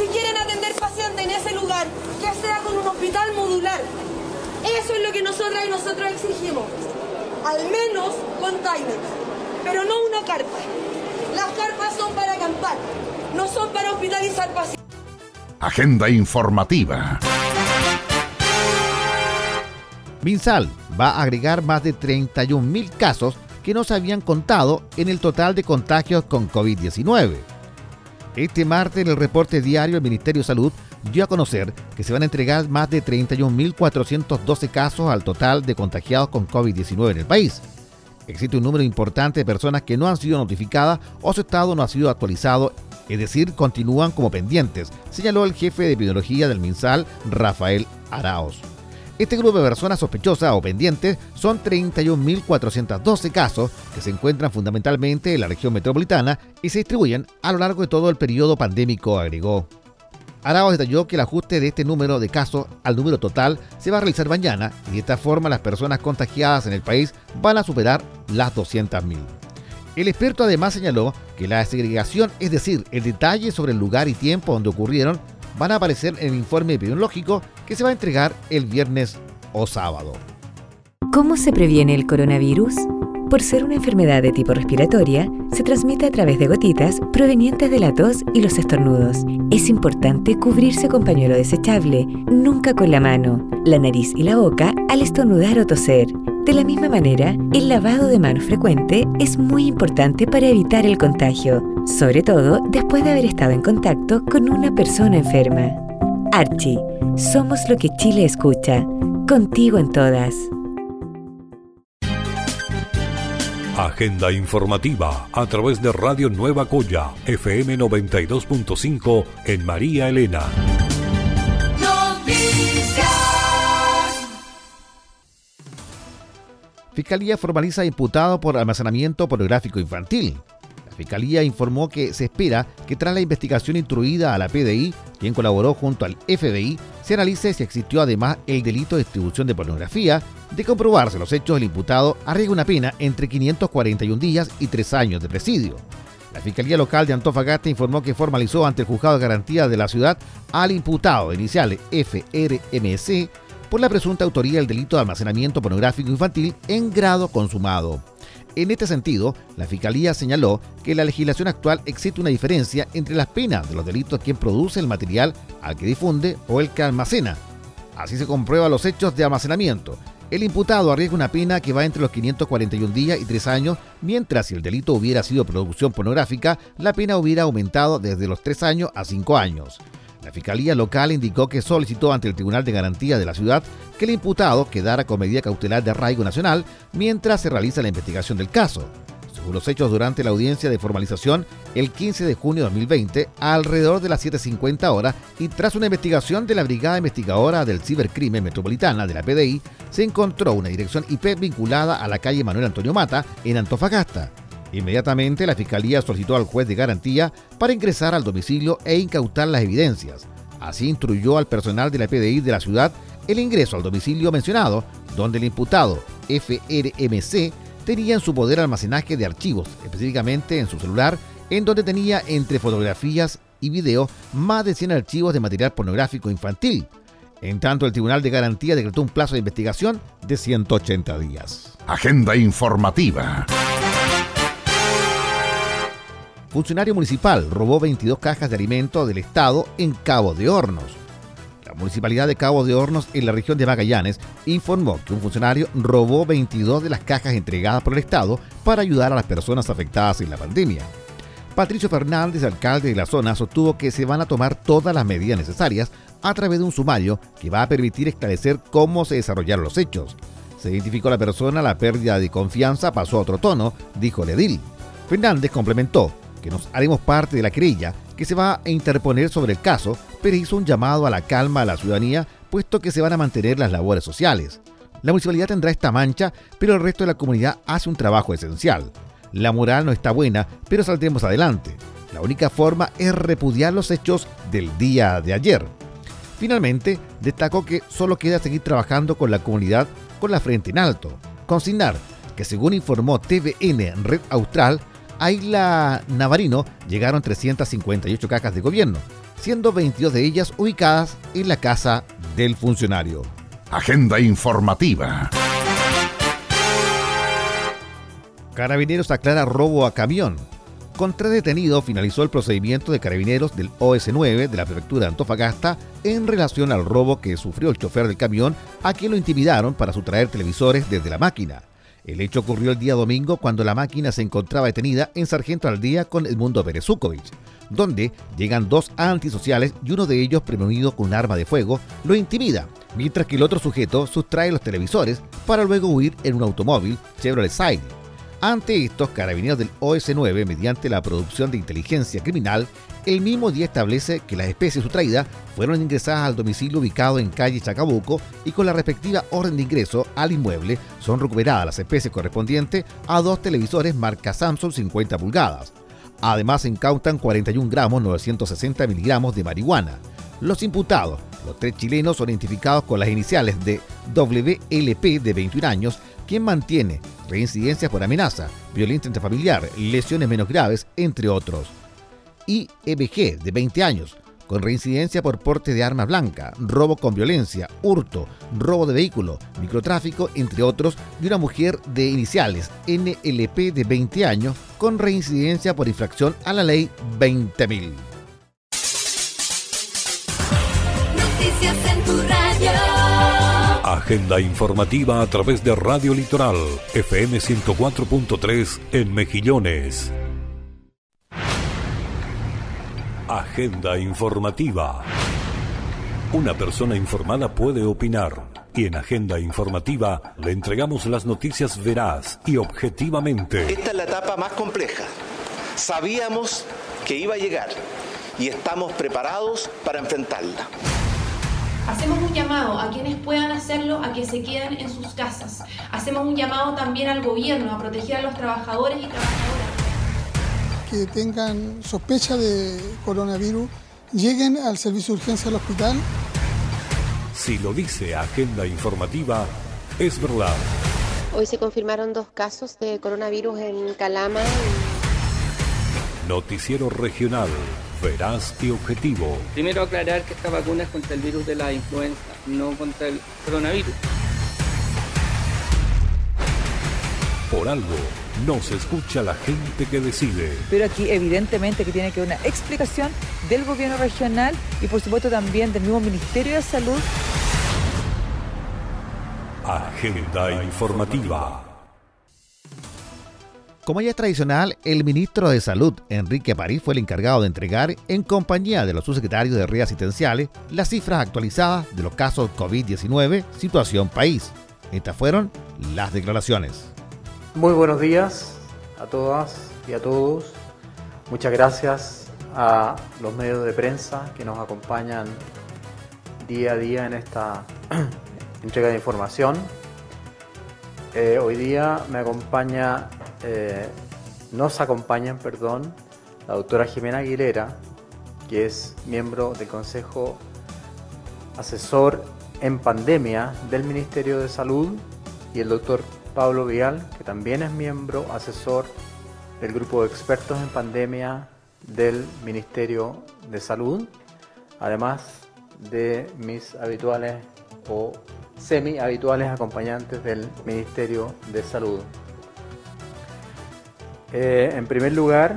Si quieren atender pacientes en ese lugar, que sea con un hospital modular. Eso es lo que nosotras y nosotros exigimos. Al menos containers, pero no una carpa. Las carpas son para acampar, no son para hospitalizar pacientes. Agenda informativa. Minsal va a agregar más de 31.000 casos que no se habían contado en el total de contagios con COVID-19. Este martes en el reporte diario el Ministerio de Salud dio a conocer que se van a entregar más de 31.412 casos al total de contagiados con COVID-19 en el país. Existe un número importante de personas que no han sido notificadas o su estado no ha sido actualizado, es decir, continúan como pendientes, señaló el jefe de epidemiología del MinSal, Rafael Araos. Este grupo de personas sospechosas o pendientes son 31.412 casos que se encuentran fundamentalmente en la región metropolitana y se distribuyen a lo largo de todo el periodo pandémico, agregó. Araos detalló que el ajuste de este número de casos al número total se va a realizar mañana y de esta forma las personas contagiadas en el país van a superar las 200.000. El experto además señaló que la segregación, es decir, el detalle sobre el lugar y tiempo donde ocurrieron, van a aparecer en el informe epidemiológico que se va a entregar el viernes o sábado. ¿Cómo se previene el coronavirus? Por ser una enfermedad de tipo respiratoria, se transmite a través de gotitas provenientes de la tos y los estornudos. Es importante cubrirse con pañuelo desechable, nunca con la mano, la nariz y la boca al estornudar o toser. De la misma manera, el lavado de manos frecuente es muy importante para evitar el contagio, sobre todo después de haber estado en contacto con una persona enferma. Archie, somos lo que Chile escucha, contigo en todas. Agenda informativa a través de Radio Nueva Coya, FM 92.5 en María Elena. Fiscalía formaliza imputado por almacenamiento pornográfico infantil. La Fiscalía informó que se espera que tras la investigación instruida a la PDI, quien colaboró junto al FBI, se analice si existió además el delito de distribución de pornografía. De comprobarse los hechos, el imputado arriesga una pena entre 541 días y 3 años de presidio. La Fiscalía Local de Antofagasta informó que formalizó ante el Juzgado de Garantía de la ciudad al imputado de iniciales FRMC por la presunta autoría del delito de almacenamiento pornográfico infantil en grado consumado. En este sentido, la Fiscalía señaló que en la legislación actual existe una diferencia entre las penas de los delitos quien produce el material al que difunde o el que almacena. Así se comprueba los hechos de almacenamiento. El imputado arriesga una pena que va entre los 541 días y 3 años, mientras si el delito hubiera sido producción pornográfica, la pena hubiera aumentado desde los 3 años a 5 años. La Fiscalía Local indicó que solicitó ante el Tribunal de Garantía de la ciudad que el imputado quedara con medida cautelar de arraigo nacional mientras se realiza la investigación del caso. Según los hechos durante la audiencia de formalización el 15 de junio de 2020, alrededor de las 7.50 horas y tras una investigación de la Brigada Investigadora del Cibercrimen Metropolitana de la PDI, se encontró una dirección IP vinculada a la calle Manuel Antonio Mata en Antofagasta. Inmediatamente la Fiscalía solicitó al juez de garantía para ingresar al domicilio e incautar las evidencias. Así instruyó al personal de la PDI de la ciudad el ingreso al domicilio mencionado, donde el imputado FRMC tenía en su poder almacenaje de archivos, específicamente en su celular, en donde tenía entre fotografías y videos más de 100 archivos de material pornográfico infantil. En tanto, el Tribunal de Garantía decretó un plazo de investigación de 180 días. Agenda informativa. Funcionario municipal robó 22 cajas de alimentos del Estado en Cabo de Hornos. La Municipalidad de Cabo de Hornos, en la región de Magallanes, informó que un funcionario robó 22 de las cajas entregadas por el Estado para ayudar a las personas afectadas en la pandemia. Patricio Fernández, alcalde de la zona, sostuvo que se van a tomar todas las medidas necesarias a través de un sumario que va a permitir esclarecer cómo se desarrollaron los hechos. Se identificó a la persona, la pérdida de confianza pasó a otro tono, dijo Ledil. Fernández complementó que nos haremos parte de la querella que se va a interponer sobre el caso, pero hizo un llamado a la calma a la ciudadanía, puesto que se van a mantener las labores sociales. La municipalidad tendrá esta mancha, pero el resto de la comunidad hace un trabajo esencial. La moral no está buena, pero saldremos adelante. La única forma es repudiar los hechos del día de ayer. Finalmente, destacó que solo queda seguir trabajando con la comunidad con la frente en alto. Consignar que según informó TVN Red Austral, a Isla Navarino llegaron 358 cajas de gobierno, siendo 22 de ellas ubicadas en la casa del funcionario. Agenda informativa. Carabineros aclara robo a camión. Contra detenido finalizó el procedimiento de carabineros del OS9 de la prefectura de Antofagasta en relación al robo que sufrió el chofer del camión a quien lo intimidaron para sustraer televisores desde la máquina. El hecho ocurrió el día domingo cuando la máquina se encontraba detenida en Sargento al día con Edmundo Berezukovic, donde llegan dos antisociales y uno de ellos, premonido con un arma de fuego, lo intimida, mientras que el otro sujeto sustrae los televisores para luego huir en un automóvil Chevrolet Side. Ante estos carabineros del OS9, mediante la producción de inteligencia criminal, el mismo día establece que las especies sustraídas fueron ingresadas al domicilio ubicado en calle Chacabuco y con la respectiva orden de ingreso al inmueble son recuperadas las especies correspondientes a dos televisores marca Samsung 50 pulgadas. Además se incautan 41 gramos 960 miligramos de marihuana. Los imputados, los tres chilenos, son identificados con las iniciales de WLP de 21 años, quien mantiene reincidencias por amenaza, violencia intrafamiliar, lesiones menos graves, entre otros. Y EBG, de 20 años, con reincidencia por porte de arma blanca, robo con violencia, hurto, robo de vehículo, microtráfico, entre otros, y una mujer de iniciales NLP de 20 años con reincidencia por infracción a la ley 20.000. Noticias en tu radio. Agenda informativa a través de Radio Litoral, FM 104.3 en Mejillones. Agenda informativa. Una persona informada puede opinar y en Agenda informativa le entregamos las noticias veraz y objetivamente. Esta es la etapa más compleja. Sabíamos que iba a llegar y estamos preparados para enfrentarla. Hacemos un llamado a quienes puedan hacerlo a que se queden en sus casas. Hacemos un llamado también al gobierno a proteger a los trabajadores y trabajadoras que tengan sospecha de coronavirus lleguen al servicio de urgencia del hospital. Si lo dice Agenda Informativa, es verdad. Hoy se confirmaron dos casos de coronavirus en Calama. Noticiero regional, veraz y objetivo. Primero aclarar que esta vacuna es contra el virus de la influenza, no contra el coronavirus. Por algo, no se escucha la gente que decide. Pero aquí evidentemente que tiene que haber una explicación del gobierno regional y por supuesto también del mismo Ministerio de Salud. Agenda informativa. Como ya es tradicional, el ministro de Salud, Enrique París, fue el encargado de entregar, en compañía de los subsecretarios de redes asistenciales, las cifras actualizadas de los casos COVID-19, situación país. Estas fueron las declaraciones. Muy buenos días a todas y a todos. Muchas gracias a los medios de prensa que nos acompañan día a día en esta [CLEARS THROAT] entrega de información. Eh, hoy día me acompaña, eh, nos acompañan, perdón, la doctora Jimena Aguilera, que es miembro del Consejo Asesor en Pandemia del Ministerio de Salud, y el doctor Pablo Vial, que también es miembro asesor del grupo de expertos en pandemia del Ministerio de Salud, además de mis habituales o semi habituales acompañantes del Ministerio de Salud. Eh, en primer lugar,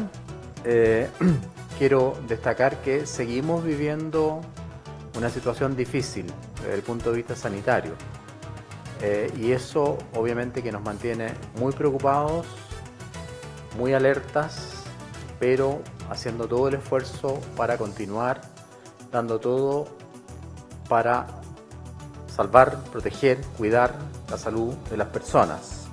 eh, [CLEARS THROAT] quiero destacar que seguimos viviendo una situación difícil desde el punto de vista sanitario. Eh, y eso obviamente que nos mantiene muy preocupados, muy alertas, pero haciendo todo el esfuerzo para continuar dando todo para salvar, proteger, cuidar la salud de las personas.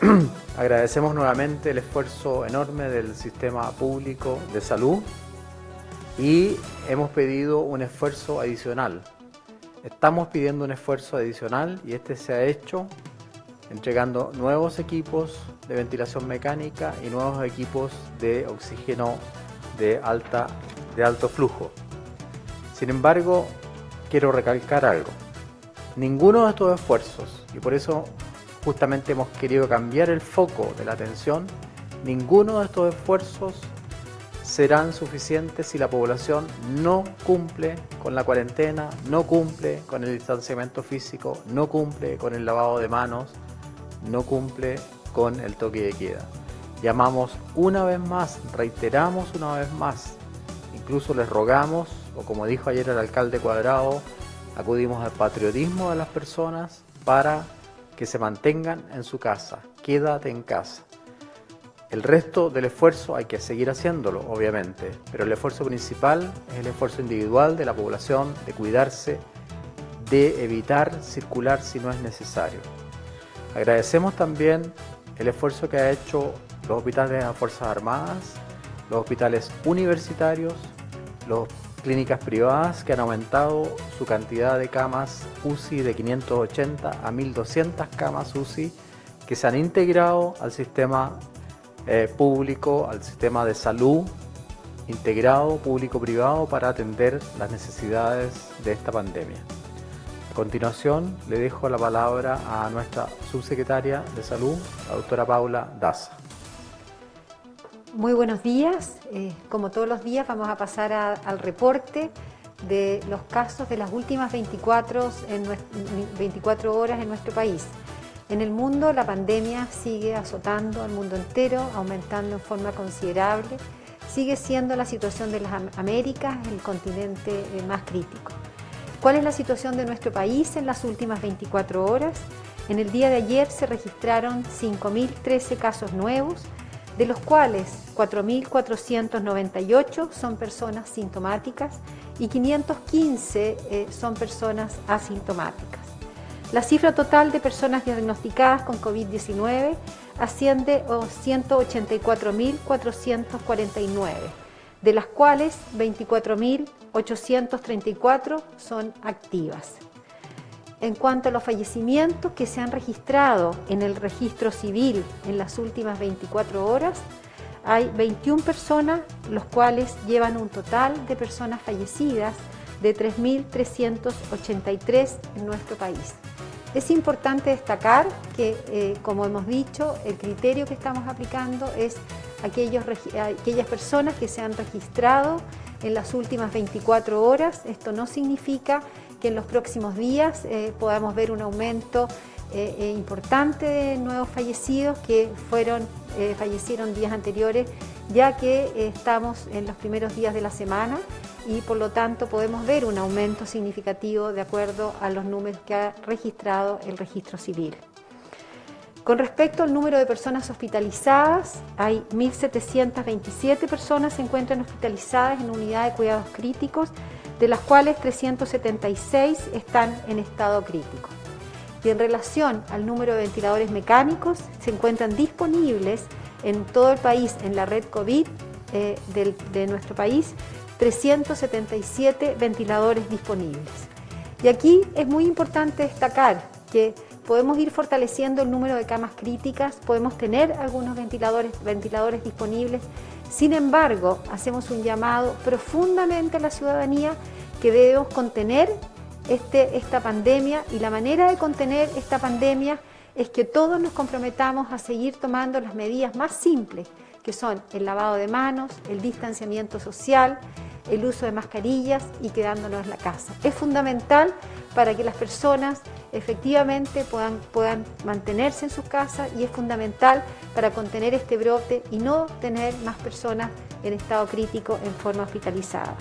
[CLEARS THROAT] Agradecemos nuevamente el esfuerzo enorme del sistema público de salud y hemos pedido un esfuerzo adicional. Estamos pidiendo un esfuerzo adicional y este se ha hecho entregando nuevos equipos de ventilación mecánica y nuevos equipos de oxígeno de, alta, de alto flujo. Sin embargo, quiero recalcar algo. Ninguno de estos esfuerzos, y por eso justamente hemos querido cambiar el foco de la atención, ninguno de estos esfuerzos serán suficientes si la población no cumple con la cuarentena, no cumple con el distanciamiento físico, no cumple con el lavado de manos, no cumple con el toque de queda. Llamamos una vez más, reiteramos una vez más, incluso les rogamos, o como dijo ayer el alcalde Cuadrado, acudimos al patriotismo de las personas para que se mantengan en su casa. Quédate en casa. El resto del esfuerzo hay que seguir haciéndolo, obviamente, pero el esfuerzo principal es el esfuerzo individual de la población de cuidarse, de evitar circular si no es necesario. Agradecemos también el esfuerzo que ha hecho los hospitales de las Fuerzas Armadas, los hospitales universitarios, las clínicas privadas que han aumentado su cantidad de camas UCI de 580 a 1200 camas UCI que se han integrado al sistema eh, público, al sistema de salud integrado público-privado para atender las necesidades de esta pandemia. A continuación, le dejo la palabra a nuestra subsecretaria de Salud, la doctora Paula Daza. Muy buenos días. Eh, como todos los días vamos a pasar a, al reporte de los casos de las últimas 24, en 24 horas en nuestro país. En el mundo la pandemia sigue azotando al mundo entero, aumentando en forma considerable. Sigue siendo la situación de las Américas el continente eh, más crítico. ¿Cuál es la situación de nuestro país en las últimas 24 horas? En el día de ayer se registraron 5.013 casos nuevos, de los cuales 4.498 son personas sintomáticas y 515 eh, son personas asintomáticas. La cifra total de personas diagnosticadas con COVID-19 asciende a 184.449, de las cuales 24.834 son activas. En cuanto a los fallecimientos que se han registrado en el registro civil en las últimas 24 horas, hay 21 personas, los cuales llevan un total de personas fallecidas de 3.383 en nuestro país. Es importante destacar que, eh, como hemos dicho, el criterio que estamos aplicando es aquellos, aquellas personas que se han registrado en las últimas 24 horas. Esto no significa que en los próximos días eh, podamos ver un aumento eh, importante de nuevos fallecidos que fueron, fallecieron días anteriores, ya que estamos en los primeros días de la semana y por lo tanto podemos ver un aumento significativo de acuerdo a los números que ha registrado el registro civil. Con respecto al número de personas hospitalizadas, hay 1.727 personas se encuentran hospitalizadas en unidad de cuidados críticos de las cuales 376 están en estado crítico. Y en relación al número de ventiladores mecánicos, se encuentran disponibles en todo el país, en la red COVID eh, de nuestro país, 377 ventiladores disponibles. Y aquí es muy importante destacar que podemos ir fortaleciendo el número de camas críticas, podemos tener algunos ventiladores, ventiladores disponibles, sin embargo, hacemos un llamado profundamente a la ciudadanía que debemos contener este, esta pandemia y la manera de contener esta pandemia es que todos nos comprometamos a seguir tomando las medidas más simples, que son el lavado de manos, el distanciamiento social, el uso de mascarillas y quedándonos en la casa. Es fundamental para que las personas efectivamente puedan, puedan mantenerse en sus casas y es fundamental para contener este brote y no tener más personas en estado crítico en forma hospitalizada.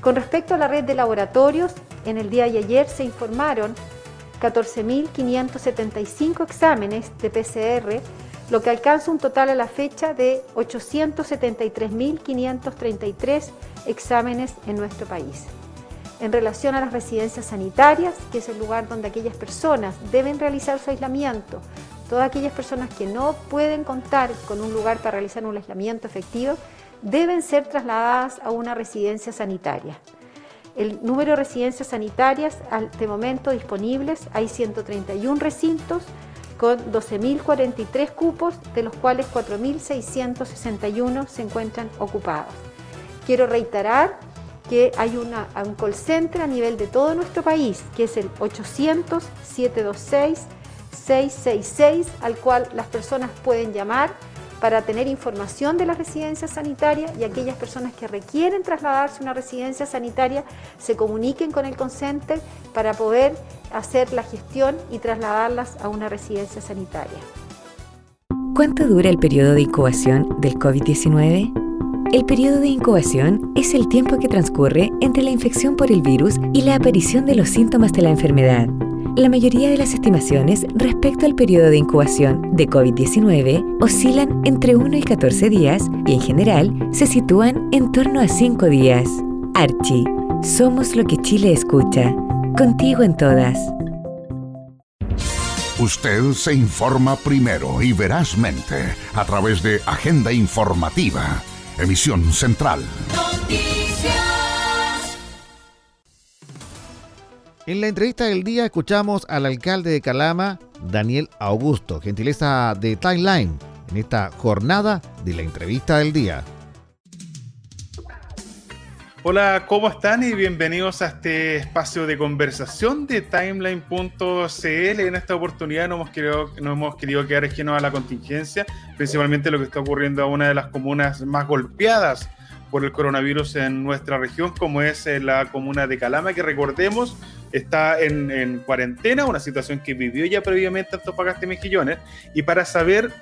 Con respecto a la red de laboratorios, en el día de ayer se informaron 14.575 exámenes de PCR, lo que alcanza un total a la fecha de 873.533 exámenes en nuestro país en relación a las residencias sanitarias, que es el lugar donde aquellas personas deben realizar su aislamiento. Todas aquellas personas que no pueden contar con un lugar para realizar un aislamiento efectivo deben ser trasladadas a una residencia sanitaria. El número de residencias sanitarias de momento disponibles, hay 131 recintos con 12.043 cupos, de los cuales 4.661 se encuentran ocupados. Quiero reiterar que hay un call center a nivel de todo nuestro país, que es el 800-726-666, al cual las personas pueden llamar para tener información de las residencias sanitarias y aquellas personas que requieren trasladarse a una residencia sanitaria se comuniquen con el call center para poder hacer la gestión y trasladarlas a una residencia sanitaria. ¿Cuánto dura el periodo de incubación del COVID-19? El periodo de incubación es el tiempo que transcurre entre la infección por el virus y la aparición de los síntomas de la enfermedad. La mayoría de las estimaciones respecto al periodo de incubación de COVID-19 oscilan entre 1 y 14 días y en general se sitúan en torno a 5 días. Archie, somos lo que Chile escucha. Contigo en todas. Usted se informa primero y verazmente a través de Agenda Informativa Emisión Central. En la entrevista del día escuchamos al alcalde de Calama, Daniel Augusto, gentileza de Timeline, en esta jornada de la entrevista del día. Hola, ¿cómo están? Y bienvenidos a este espacio de conversación de timeline.cl. En esta oportunidad no hemos querido, no hemos querido quedar ajenos a la contingencia, principalmente lo que está ocurriendo a una de las comunas más golpeadas por el coronavirus en nuestra región, como es eh, la comuna de Calama, que recordemos está en, en cuarentena, una situación que vivió ya previamente Antofagasta y Mejillones, y para saber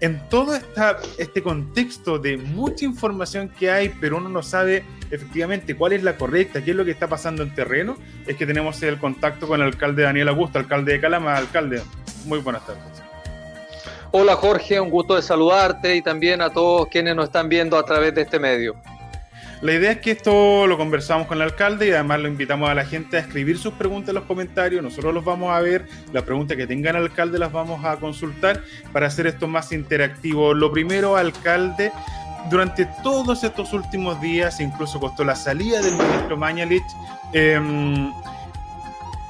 en todo este contexto de mucha información que hay, pero uno no sabe efectivamente cuál es la correcta, qué es lo que está pasando en terreno, es que tenemos el contacto con el alcalde Daniel Augusto, alcalde de Calama. Alcalde, muy buenas tardes. Hola Jorge, un gusto de saludarte y también a todos quienes nos están viendo a través de este medio. La idea es que esto lo conversamos con el alcalde y además lo invitamos a la gente a escribir sus preguntas en los comentarios. Nosotros los vamos a ver, las preguntas que tengan al alcalde las vamos a consultar para hacer esto más interactivo. Lo primero, alcalde, durante todos estos últimos días, incluso costó la salida del ministro Mañalich, eh,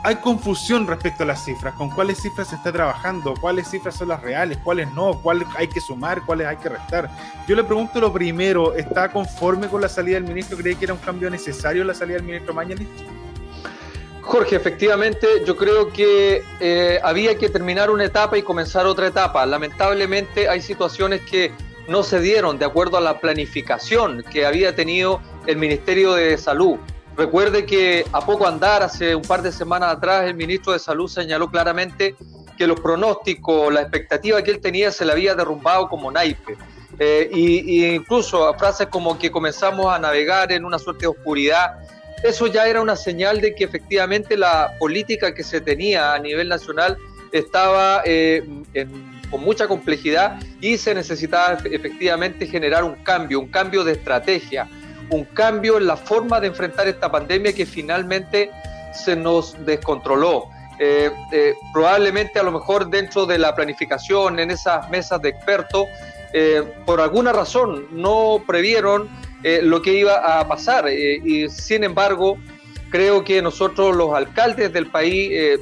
hay confusión respecto a las cifras, con cuáles cifras se está trabajando, cuáles cifras son las reales, cuáles no, cuáles hay que sumar, cuáles hay que restar. Yo le pregunto lo primero, ¿está conforme con la salida del ministro? ¿Cree que era un cambio necesario la salida del ministro Mañalich? Jorge, efectivamente, yo creo que eh, había que terminar una etapa y comenzar otra etapa. Lamentablemente hay situaciones que no se dieron de acuerdo a la planificación que había tenido el Ministerio de Salud. Recuerde que a poco andar, hace un par de semanas atrás, el ministro de Salud señaló claramente que los pronósticos, la expectativa que él tenía se le había derrumbado como naipe. Eh, incluso frases como que comenzamos a navegar en una suerte de oscuridad, eso ya era una señal de que efectivamente la política que se tenía a nivel nacional estaba eh, con mucha complejidad y se necesitaba efectivamente generar un cambio, un cambio de estrategia un cambio en la forma de enfrentar esta pandemia que finalmente se nos descontroló. Eh, eh, probablemente a lo mejor dentro de la planificación, en esas mesas de expertos, eh, por alguna razón no previeron lo que iba a pasar. y sin embargo, creo que nosotros los alcaldes del país,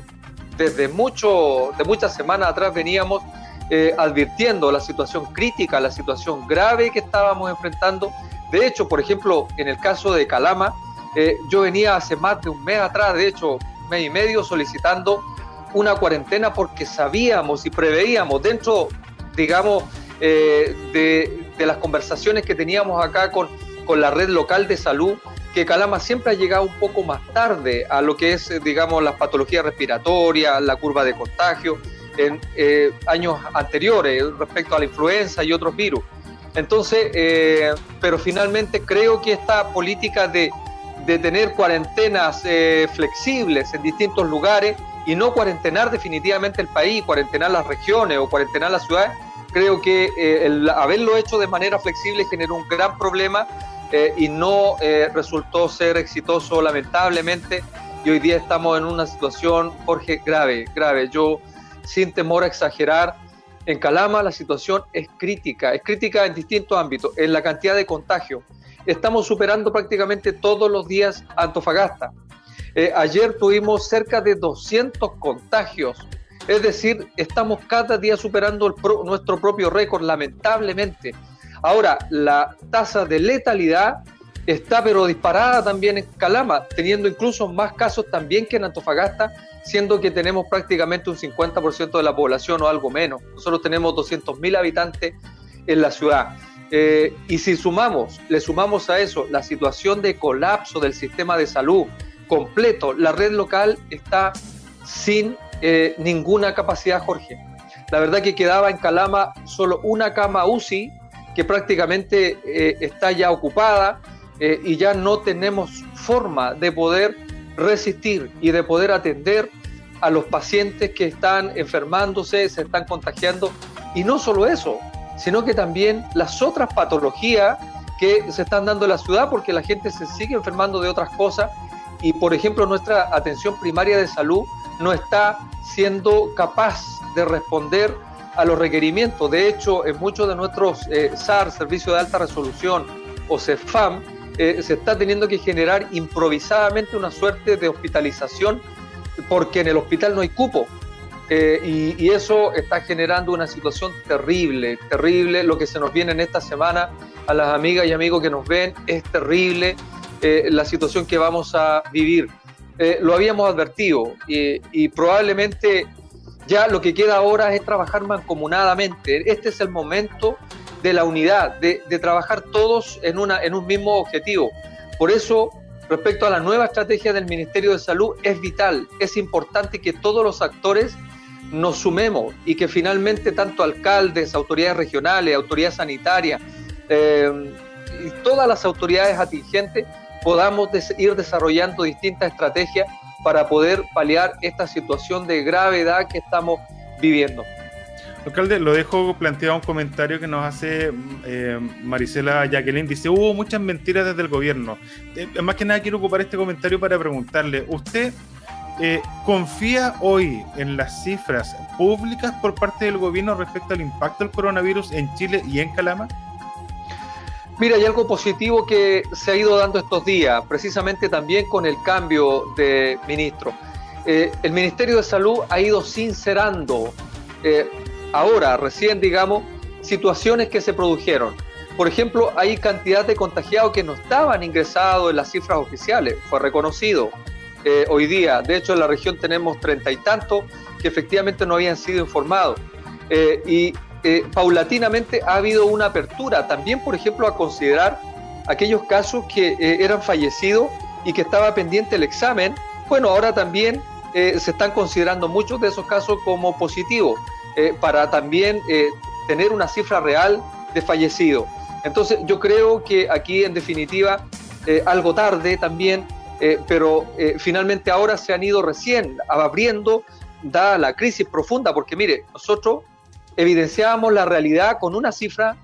desde mucho, de muchas semanas atrás veníamos advirtiendo la situación crítica, la situación grave que estábamos enfrentando de hecho, por ejemplo, en el caso de Calama, eh, yo venía hace más de un mes atrás, de hecho, mes y medio, solicitando una cuarentena porque sabíamos y preveíamos dentro, digamos, eh, de, las conversaciones que teníamos acá con, con la red local de salud, que Calama siempre ha llegado un poco más tarde a lo que es, digamos, las patologías respiratorias, la curva de contagio, en eh, años anteriores respecto a la influenza y otros virus. Entonces, eh, pero finalmente creo que esta política de, tener cuarentenas eh, flexibles en distintos lugares y no cuarentenar definitivamente el país, cuarentenar las regiones o cuarentenar las ciudades, creo que eh, el haberlo hecho de manera flexible generó un gran problema y no resultó ser exitoso lamentablemente. Y hoy día estamos en una situación, Jorge, grave, grave. Yo, sin temor a exagerar, en Calama la situación es crítica, es crítica en distintos ámbitos, en la cantidad de contagios. Estamos superando prácticamente todos los días Antofagasta. Eh, ayer tuvimos cerca de 200 contagios, es decir, estamos cada día superando nuestro propio récord, lamentablemente. Ahora, la tasa de letalidad está pero disparada también en Calama, teniendo incluso más casos también que en Antofagasta, siendo que tenemos prácticamente un 50% de la población o algo menos. Nosotros tenemos 200.000 habitantes en la ciudad. Eh, y si sumamos, le sumamos a eso la situación de colapso del sistema de salud completo, la red local está sin eh, ninguna capacidad, Jorge. La verdad que quedaba en Calama solo una cama UCI que prácticamente eh, está ya ocupada y ya no tenemos forma de poder resistir y de poder atender a los pacientes que están enfermándose, se están contagiando. Y no solo eso, sino que también las otras patologías que se están dando en la ciudad porque la gente se sigue enfermando de otras cosas y por ejemplo nuestra atención primaria de salud no está siendo capaz de responder a los requerimientos. De hecho, en muchos de nuestros eh, SAR, de Alta Resolución o CEFAM, eh, se está teniendo que generar improvisadamente una suerte de hospitalización porque en el hospital no hay cupo. Eh, y, eso está generando una situación terrible, terrible. Lo que se nos viene en esta semana a las amigas y amigos que nos ven es terrible. la situación que vamos a vivir. lo habíamos advertido y probablemente ya lo que queda ahora es trabajar mancomunadamente. Este es el momento de la unidad, de, trabajar todos en, una, en un mismo objetivo. Por eso, respecto a la nueva estrategia del Ministerio de Salud, es vital, es importante que todos los actores nos sumemos y que finalmente tanto alcaldes, autoridades regionales, autoridades sanitarias eh, y todas las autoridades atingentes podamos ir desarrollando distintas estrategias para poder paliar esta situación de gravedad que estamos viviendo. Alcalde, lo dejo planteado un comentario que nos hace eh, Marisela Jacqueline. Dice, hubo muchas mentiras desde el gobierno. Eh, más que nada quiero ocupar este comentario para preguntarle, ¿usted eh, confía hoy en las cifras públicas por parte del gobierno respecto al impacto del coronavirus en Chile y en Calama? Mira, hay algo positivo que se ha ido dando estos días, precisamente también con el cambio de ministro. Eh, el Ministerio de Salud ha ido sincerando eh, ahora, recién digamos, situaciones que se produjeron. Por ejemplo, hay cantidad de contagiados que no estaban ingresados en las cifras oficiales, fue reconocido eh, hoy día. De hecho, en la región tenemos treinta y tantos que efectivamente no habían sido informados. y eh, paulatinamente ha habido una apertura también, por ejemplo, a considerar aquellos casos que eh, eran fallecidos y que estaba pendiente el examen. Bueno, ahora también eh, se están considerando muchos de esos casos como positivos para también tener una cifra real de fallecidos. Entonces, yo creo que aquí, en definitiva, algo tarde también, pero finalmente ahora se han ido recién abriendo, dada la crisis profunda, porque mire, nosotros evidenciábamos la realidad con una cifra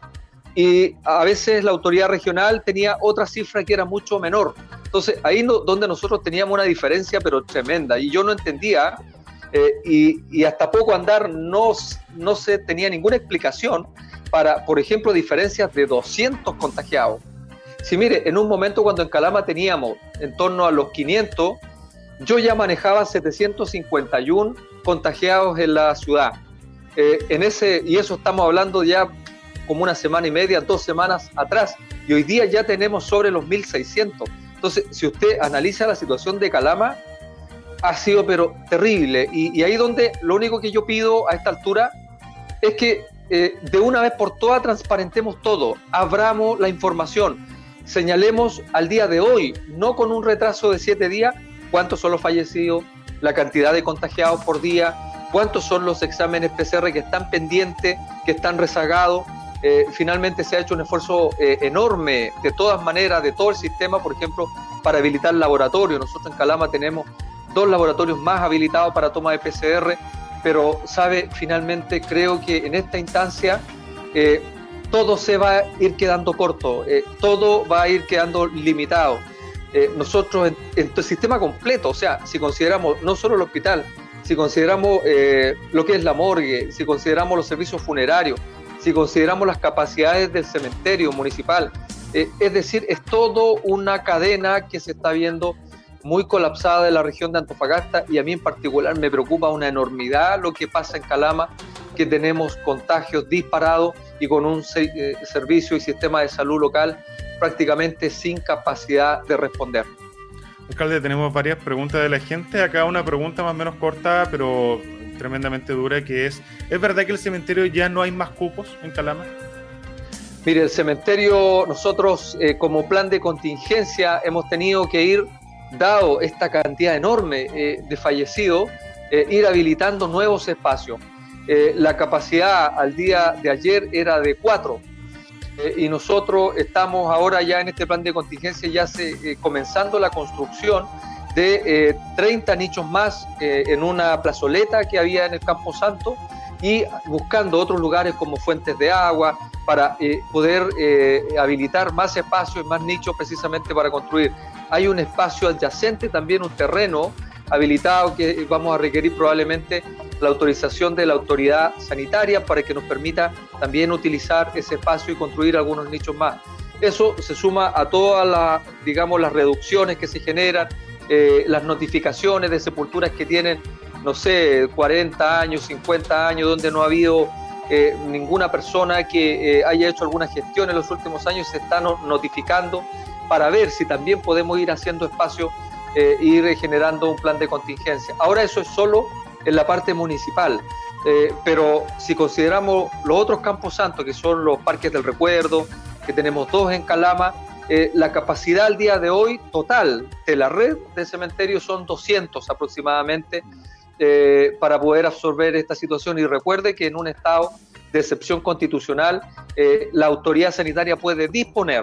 y a veces la autoridad regional tenía otra cifra que era mucho menor. Entonces ahí no, donde nosotros teníamos una diferencia pero tremenda y yo no entendía eh, y, hasta poco andar no, no se tenía ninguna explicación para, por ejemplo, diferencias de 200 contagiados. Si mire, en un momento cuando en Calama teníamos en torno a los 500, yo ya manejaba 751 contagiados en la ciudad. Eh, en ese, y eso estamos hablando ya como una semana y media, dos semanas atrás, y hoy día ya tenemos sobre los 1.600. Entonces, si usted analiza la situación de Calama, ha sido pero terrible, y, ahí donde lo único que yo pido a esta altura es que eh, de una vez por todas transparentemos todo, abramos la información, señalemos al día de hoy, no con un retraso de siete días, cuántos son los fallecidos, la cantidad de contagiados por día, cuántos son los exámenes PCR que están pendientes, que están rezagados. Eh, finalmente se ha hecho un esfuerzo eh, enorme de todas maneras, de todo el sistema, por ejemplo, para habilitar laboratorios. Nosotros en Calama tenemos dos laboratorios más habilitados para toma de PCR, pero sabe, finalmente creo que en esta instancia eh, todo se va a ir quedando corto, todo va a ir quedando limitado. nosotros en, el sistema completo, o sea, si consideramos no solo el hospital, si consideramos eh, lo que es la morgue, si consideramos los servicios funerarios, si consideramos las capacidades del cementerio municipal, eh, es decir, es todo una cadena que se está viendo muy colapsada en la región de Antofagasta y a mí en particular me preocupa una enormidad lo que pasa en Calama, que tenemos contagios disparados y con un eh, servicio y sistema de salud local prácticamente sin capacidad de responder. Alcalde, tenemos varias preguntas de la gente. Acá una pregunta más o menos corta, pero tremendamente dura, que es, ¿es verdad que el cementerio ya no hay más cupos en Calama? Mire, el cementerio, nosotros eh, como plan de contingencia hemos tenido que ir, dado esta cantidad enorme eh, de fallecidos, eh, ir habilitando nuevos espacios. la capacidad al día de ayer era de cuatro, eh, y nosotros estamos ahora ya en este plan de contingencia, ya se, eh, comenzando la construcción de 30 eh, nichos más en una plazoleta que había en el Campo Santo y buscando otros lugares como fuentes de agua para poder habilitar más espacios más nichos precisamente para construir. Hay un espacio adyacente, también un terreno habilitado que vamos a requerir probablemente la autorización de la autoridad sanitaria para que nos permita también utilizar ese espacio y construir algunos nichos más. Eso se suma a todas las, digamos, las reducciones que se generan, eh, las notificaciones de sepulturas que tienen, no sé, 40 años, 50 años, donde no ha habido eh, ninguna persona que eh, haya hecho alguna gestión en los últimos años, se está notificando para ver si también podemos ir haciendo espacio e ir generando un plan de contingencia. Ahora eso es solo en la parte municipal, eh, pero si consideramos los otros campos santos, que son los parques del recuerdo, que tenemos dos en Calama, eh, la capacidad al día de hoy total de la red de cementerios son 200 aproximadamente eh, para poder absorber esta situación. Y recuerde que en un estado de excepción constitucional, la autoridad sanitaria puede disponer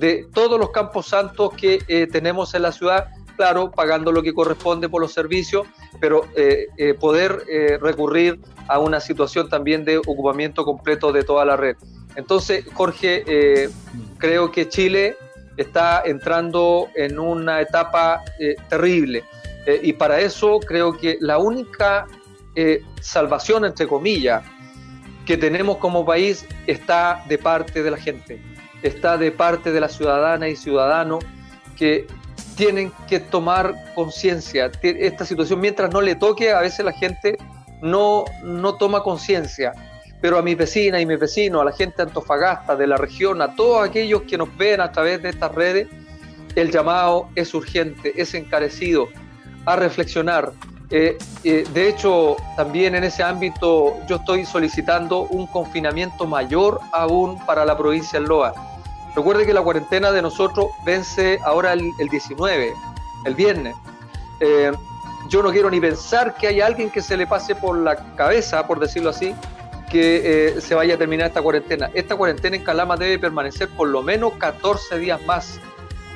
de todos los campos santos que tenemos en la ciudad claro, pagando lo que corresponde por los servicios, pero eh, eh, poder eh, recurrir a una situación también de ocupamiento completo de toda la red. Entonces, Jorge, creo que Chile está entrando en una etapa terrible y para eso creo que la única salvación, entre comillas, que tenemos como país está de parte de la gente, está de parte de la ciudadana y ciudadano que tienen que tomar conciencia. Esta situación, mientras no le toque, a veces la gente no, no toma conciencia. Pero a mis vecinas y mis vecinos, a la gente Antofagasta, de la región, a todos aquellos que nos ven a través de estas redes, el llamado es urgente, es encarecido a reflexionar. Eh, eh, de hecho, también en ese ámbito yo estoy solicitando un confinamiento mayor aún para la provincia de Loa Recuerde que la cuarentena de nosotros vence ahora el, 19, el viernes. Eh, yo no quiero ni pensar que haya alguien que se le pase por la cabeza, por decirlo así, que eh, se vaya a terminar esta cuarentena. Esta cuarentena en Calama debe permanecer por lo menos 14 días más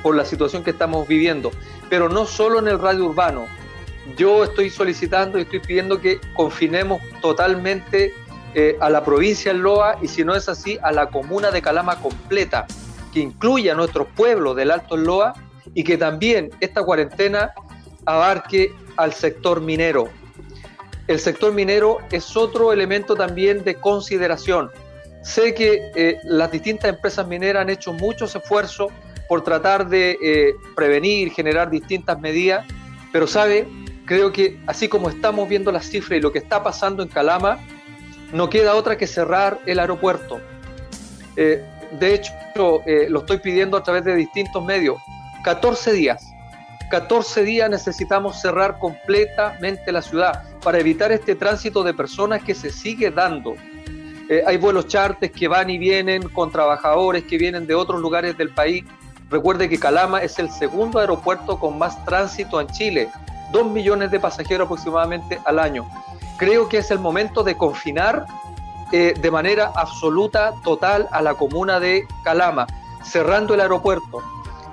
por la situación que estamos viviendo, pero no solo en el radio urbano. Yo estoy solicitando y estoy pidiendo que confinemos totalmente eh, a la provincia de Loa y si no es así, a la comuna de Calama completa que incluya a nuestros pueblos del Alto Loa y que también esta cuarentena abarque al sector minero. El sector minero es otro elemento también de consideración. Sé que eh, las distintas empresas mineras han hecho muchos esfuerzos por tratar de eh, prevenir, generar distintas medidas, pero sabe, creo que así como estamos viendo las cifras y lo que está pasando en Calama, no queda otra que cerrar el aeropuerto. Eh, de hecho, eh, lo estoy pidiendo a través de distintos medios. 14 días. 14 días necesitamos cerrar completamente la ciudad para evitar este tránsito de personas que se sigue dando. Eh, hay vuelos chartes que van y vienen con trabajadores que vienen de otros lugares del país. Recuerde que Calama es el segundo aeropuerto con más tránsito en Chile, dos millones de pasajeros aproximadamente al año. Creo que es el momento de confinar eh, de manera absoluta, total, a la comuna de Calama, cerrando el aeropuerto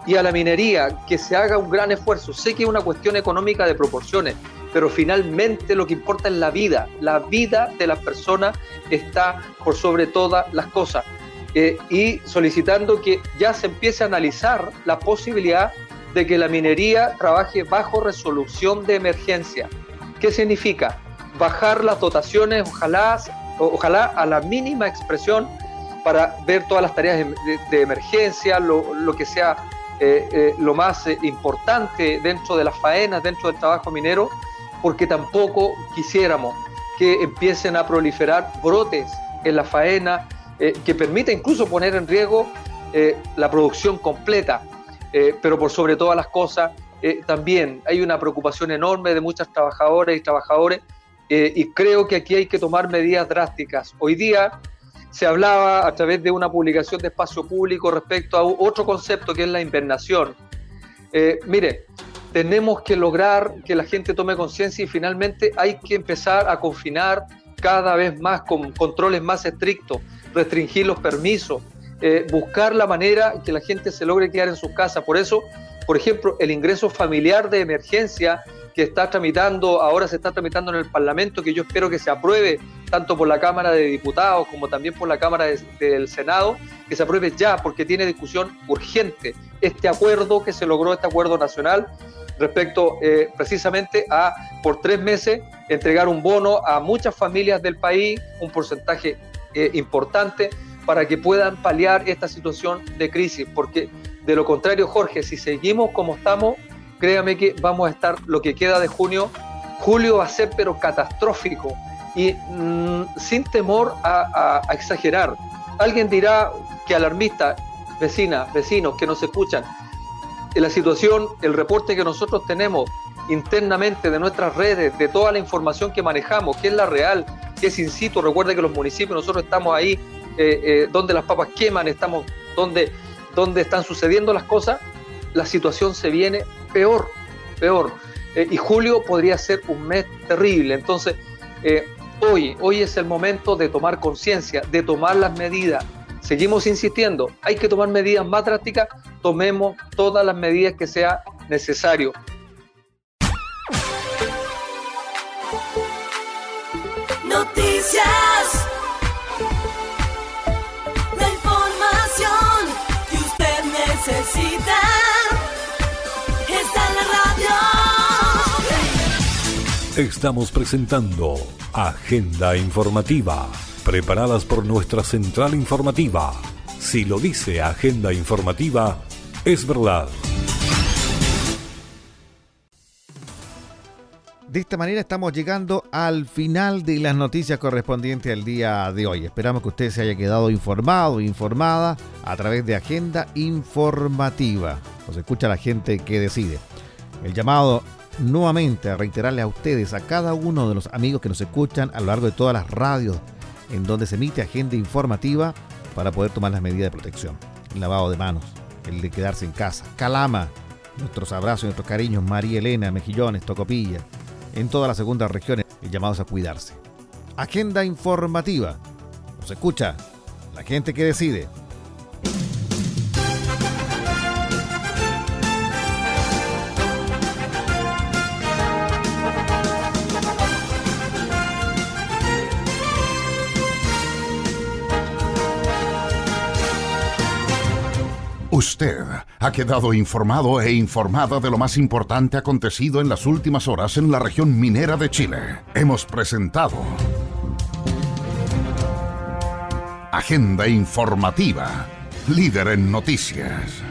y a la minería, que se haga un gran esfuerzo. Sé que es una cuestión económica de proporciones, pero finalmente lo que importa es la vida. La vida de las personas está por sobre todas las cosas. Eh, y solicitando que ya se empiece a analizar la posibilidad de que la minería trabaje bajo resolución de emergencia. ¿Qué significa? Bajar las dotaciones, ojalá ojalá a la mínima expresión para ver todas las tareas de, emergencia, lo, que sea eh, eh, lo más eh, importante dentro de las faenas, dentro del trabajo minero, porque tampoco quisiéramos que empiecen a proliferar brotes en la faena que permita incluso poner en riesgo la producción completa. pero por sobre todas las cosas, también hay una preocupación enorme de muchas trabajadoras y trabajadores eh, y creo que aquí hay que tomar medidas drásticas. Hoy día se hablaba a través de una publicación de espacio público respecto a otro concepto que es la invernación. Eh, mire, tenemos que lograr que la gente tome conciencia y finalmente hay que empezar a confinar cada vez más con controles más estrictos, restringir los permisos, eh, buscar la manera que la gente se logre quedar en sus casas. Por eso, por ejemplo, el ingreso familiar de emergencia que está tramitando, ahora se está tramitando en el Parlamento, que yo espero que se apruebe tanto por la Cámara de Diputados como también por la Cámara del Senado, que se apruebe ya, porque tiene discusión urgente este acuerdo que se logró, este acuerdo nacional, respecto eh, precisamente a, por tres meses, entregar un bono a muchas familias del país, un porcentaje eh, importante, para que puedan paliar esta situación de crisis, porque de lo contrario, Jorge, si seguimos como estamos, créame que vamos a estar lo que queda de junio. Julio va a ser pero catastrófico y mm, sin temor a, exagerar. Alguien dirá que alarmista, vecinas, vecinos que nos escuchan, la situación, el reporte que nosotros tenemos internamente de nuestras redes, de toda la información que manejamos, que es la real, que es in situ. Recuerde que los municipios, nosotros estamos ahí eh, eh, donde las papas queman, estamos donde, donde están sucediendo las cosas, la situación se viene peor, peor. Eh, y julio podría ser un mes terrible. Entonces, hoy, hoy es el momento de tomar conciencia, de tomar las medidas. Seguimos insistiendo, hay que tomar medidas más drásticas, tomemos todas las medidas que sea necesario. Noticias. Estamos presentando Agenda Informativa, preparadas por nuestra central informativa. Si lo dice Agenda Informativa, es verdad. De esta manera estamos llegando al final de las noticias correspondientes al día de hoy. Esperamos que usted se haya quedado informado informada a través de Agenda Informativa. Nos escucha la gente que decide. El llamado nuevamente a reiterarle a ustedes, a cada uno de los amigos que nos escuchan a lo largo de todas las radios en donde se emite Agenda Informativa para poder tomar las medidas de protección. El lavado de manos, el de quedarse en casa. Calama, nuestros abrazos y nuestros cariños. María Elena, Mejillones, Tocopilla en todas las segundas regiones llamados a cuidarse. Agenda informativa. Nos escucha la gente que decide. Usted ha quedado informado e informada de lo más importante acontecido en las últimas horas en la región minera de Chile. Hemos presentado Agenda Informativa, líder en noticias.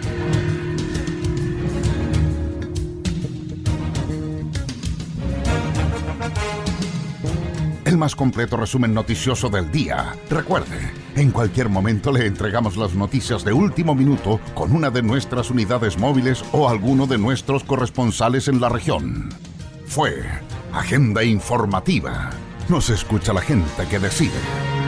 el más completo resumen noticioso del día. Recuerde, en cualquier momento le entregamos las noticias de último minuto con una de nuestras unidades móviles o alguno de nuestros corresponsales en la región. Fue Agenda Informativa. Nos escucha la gente que decide.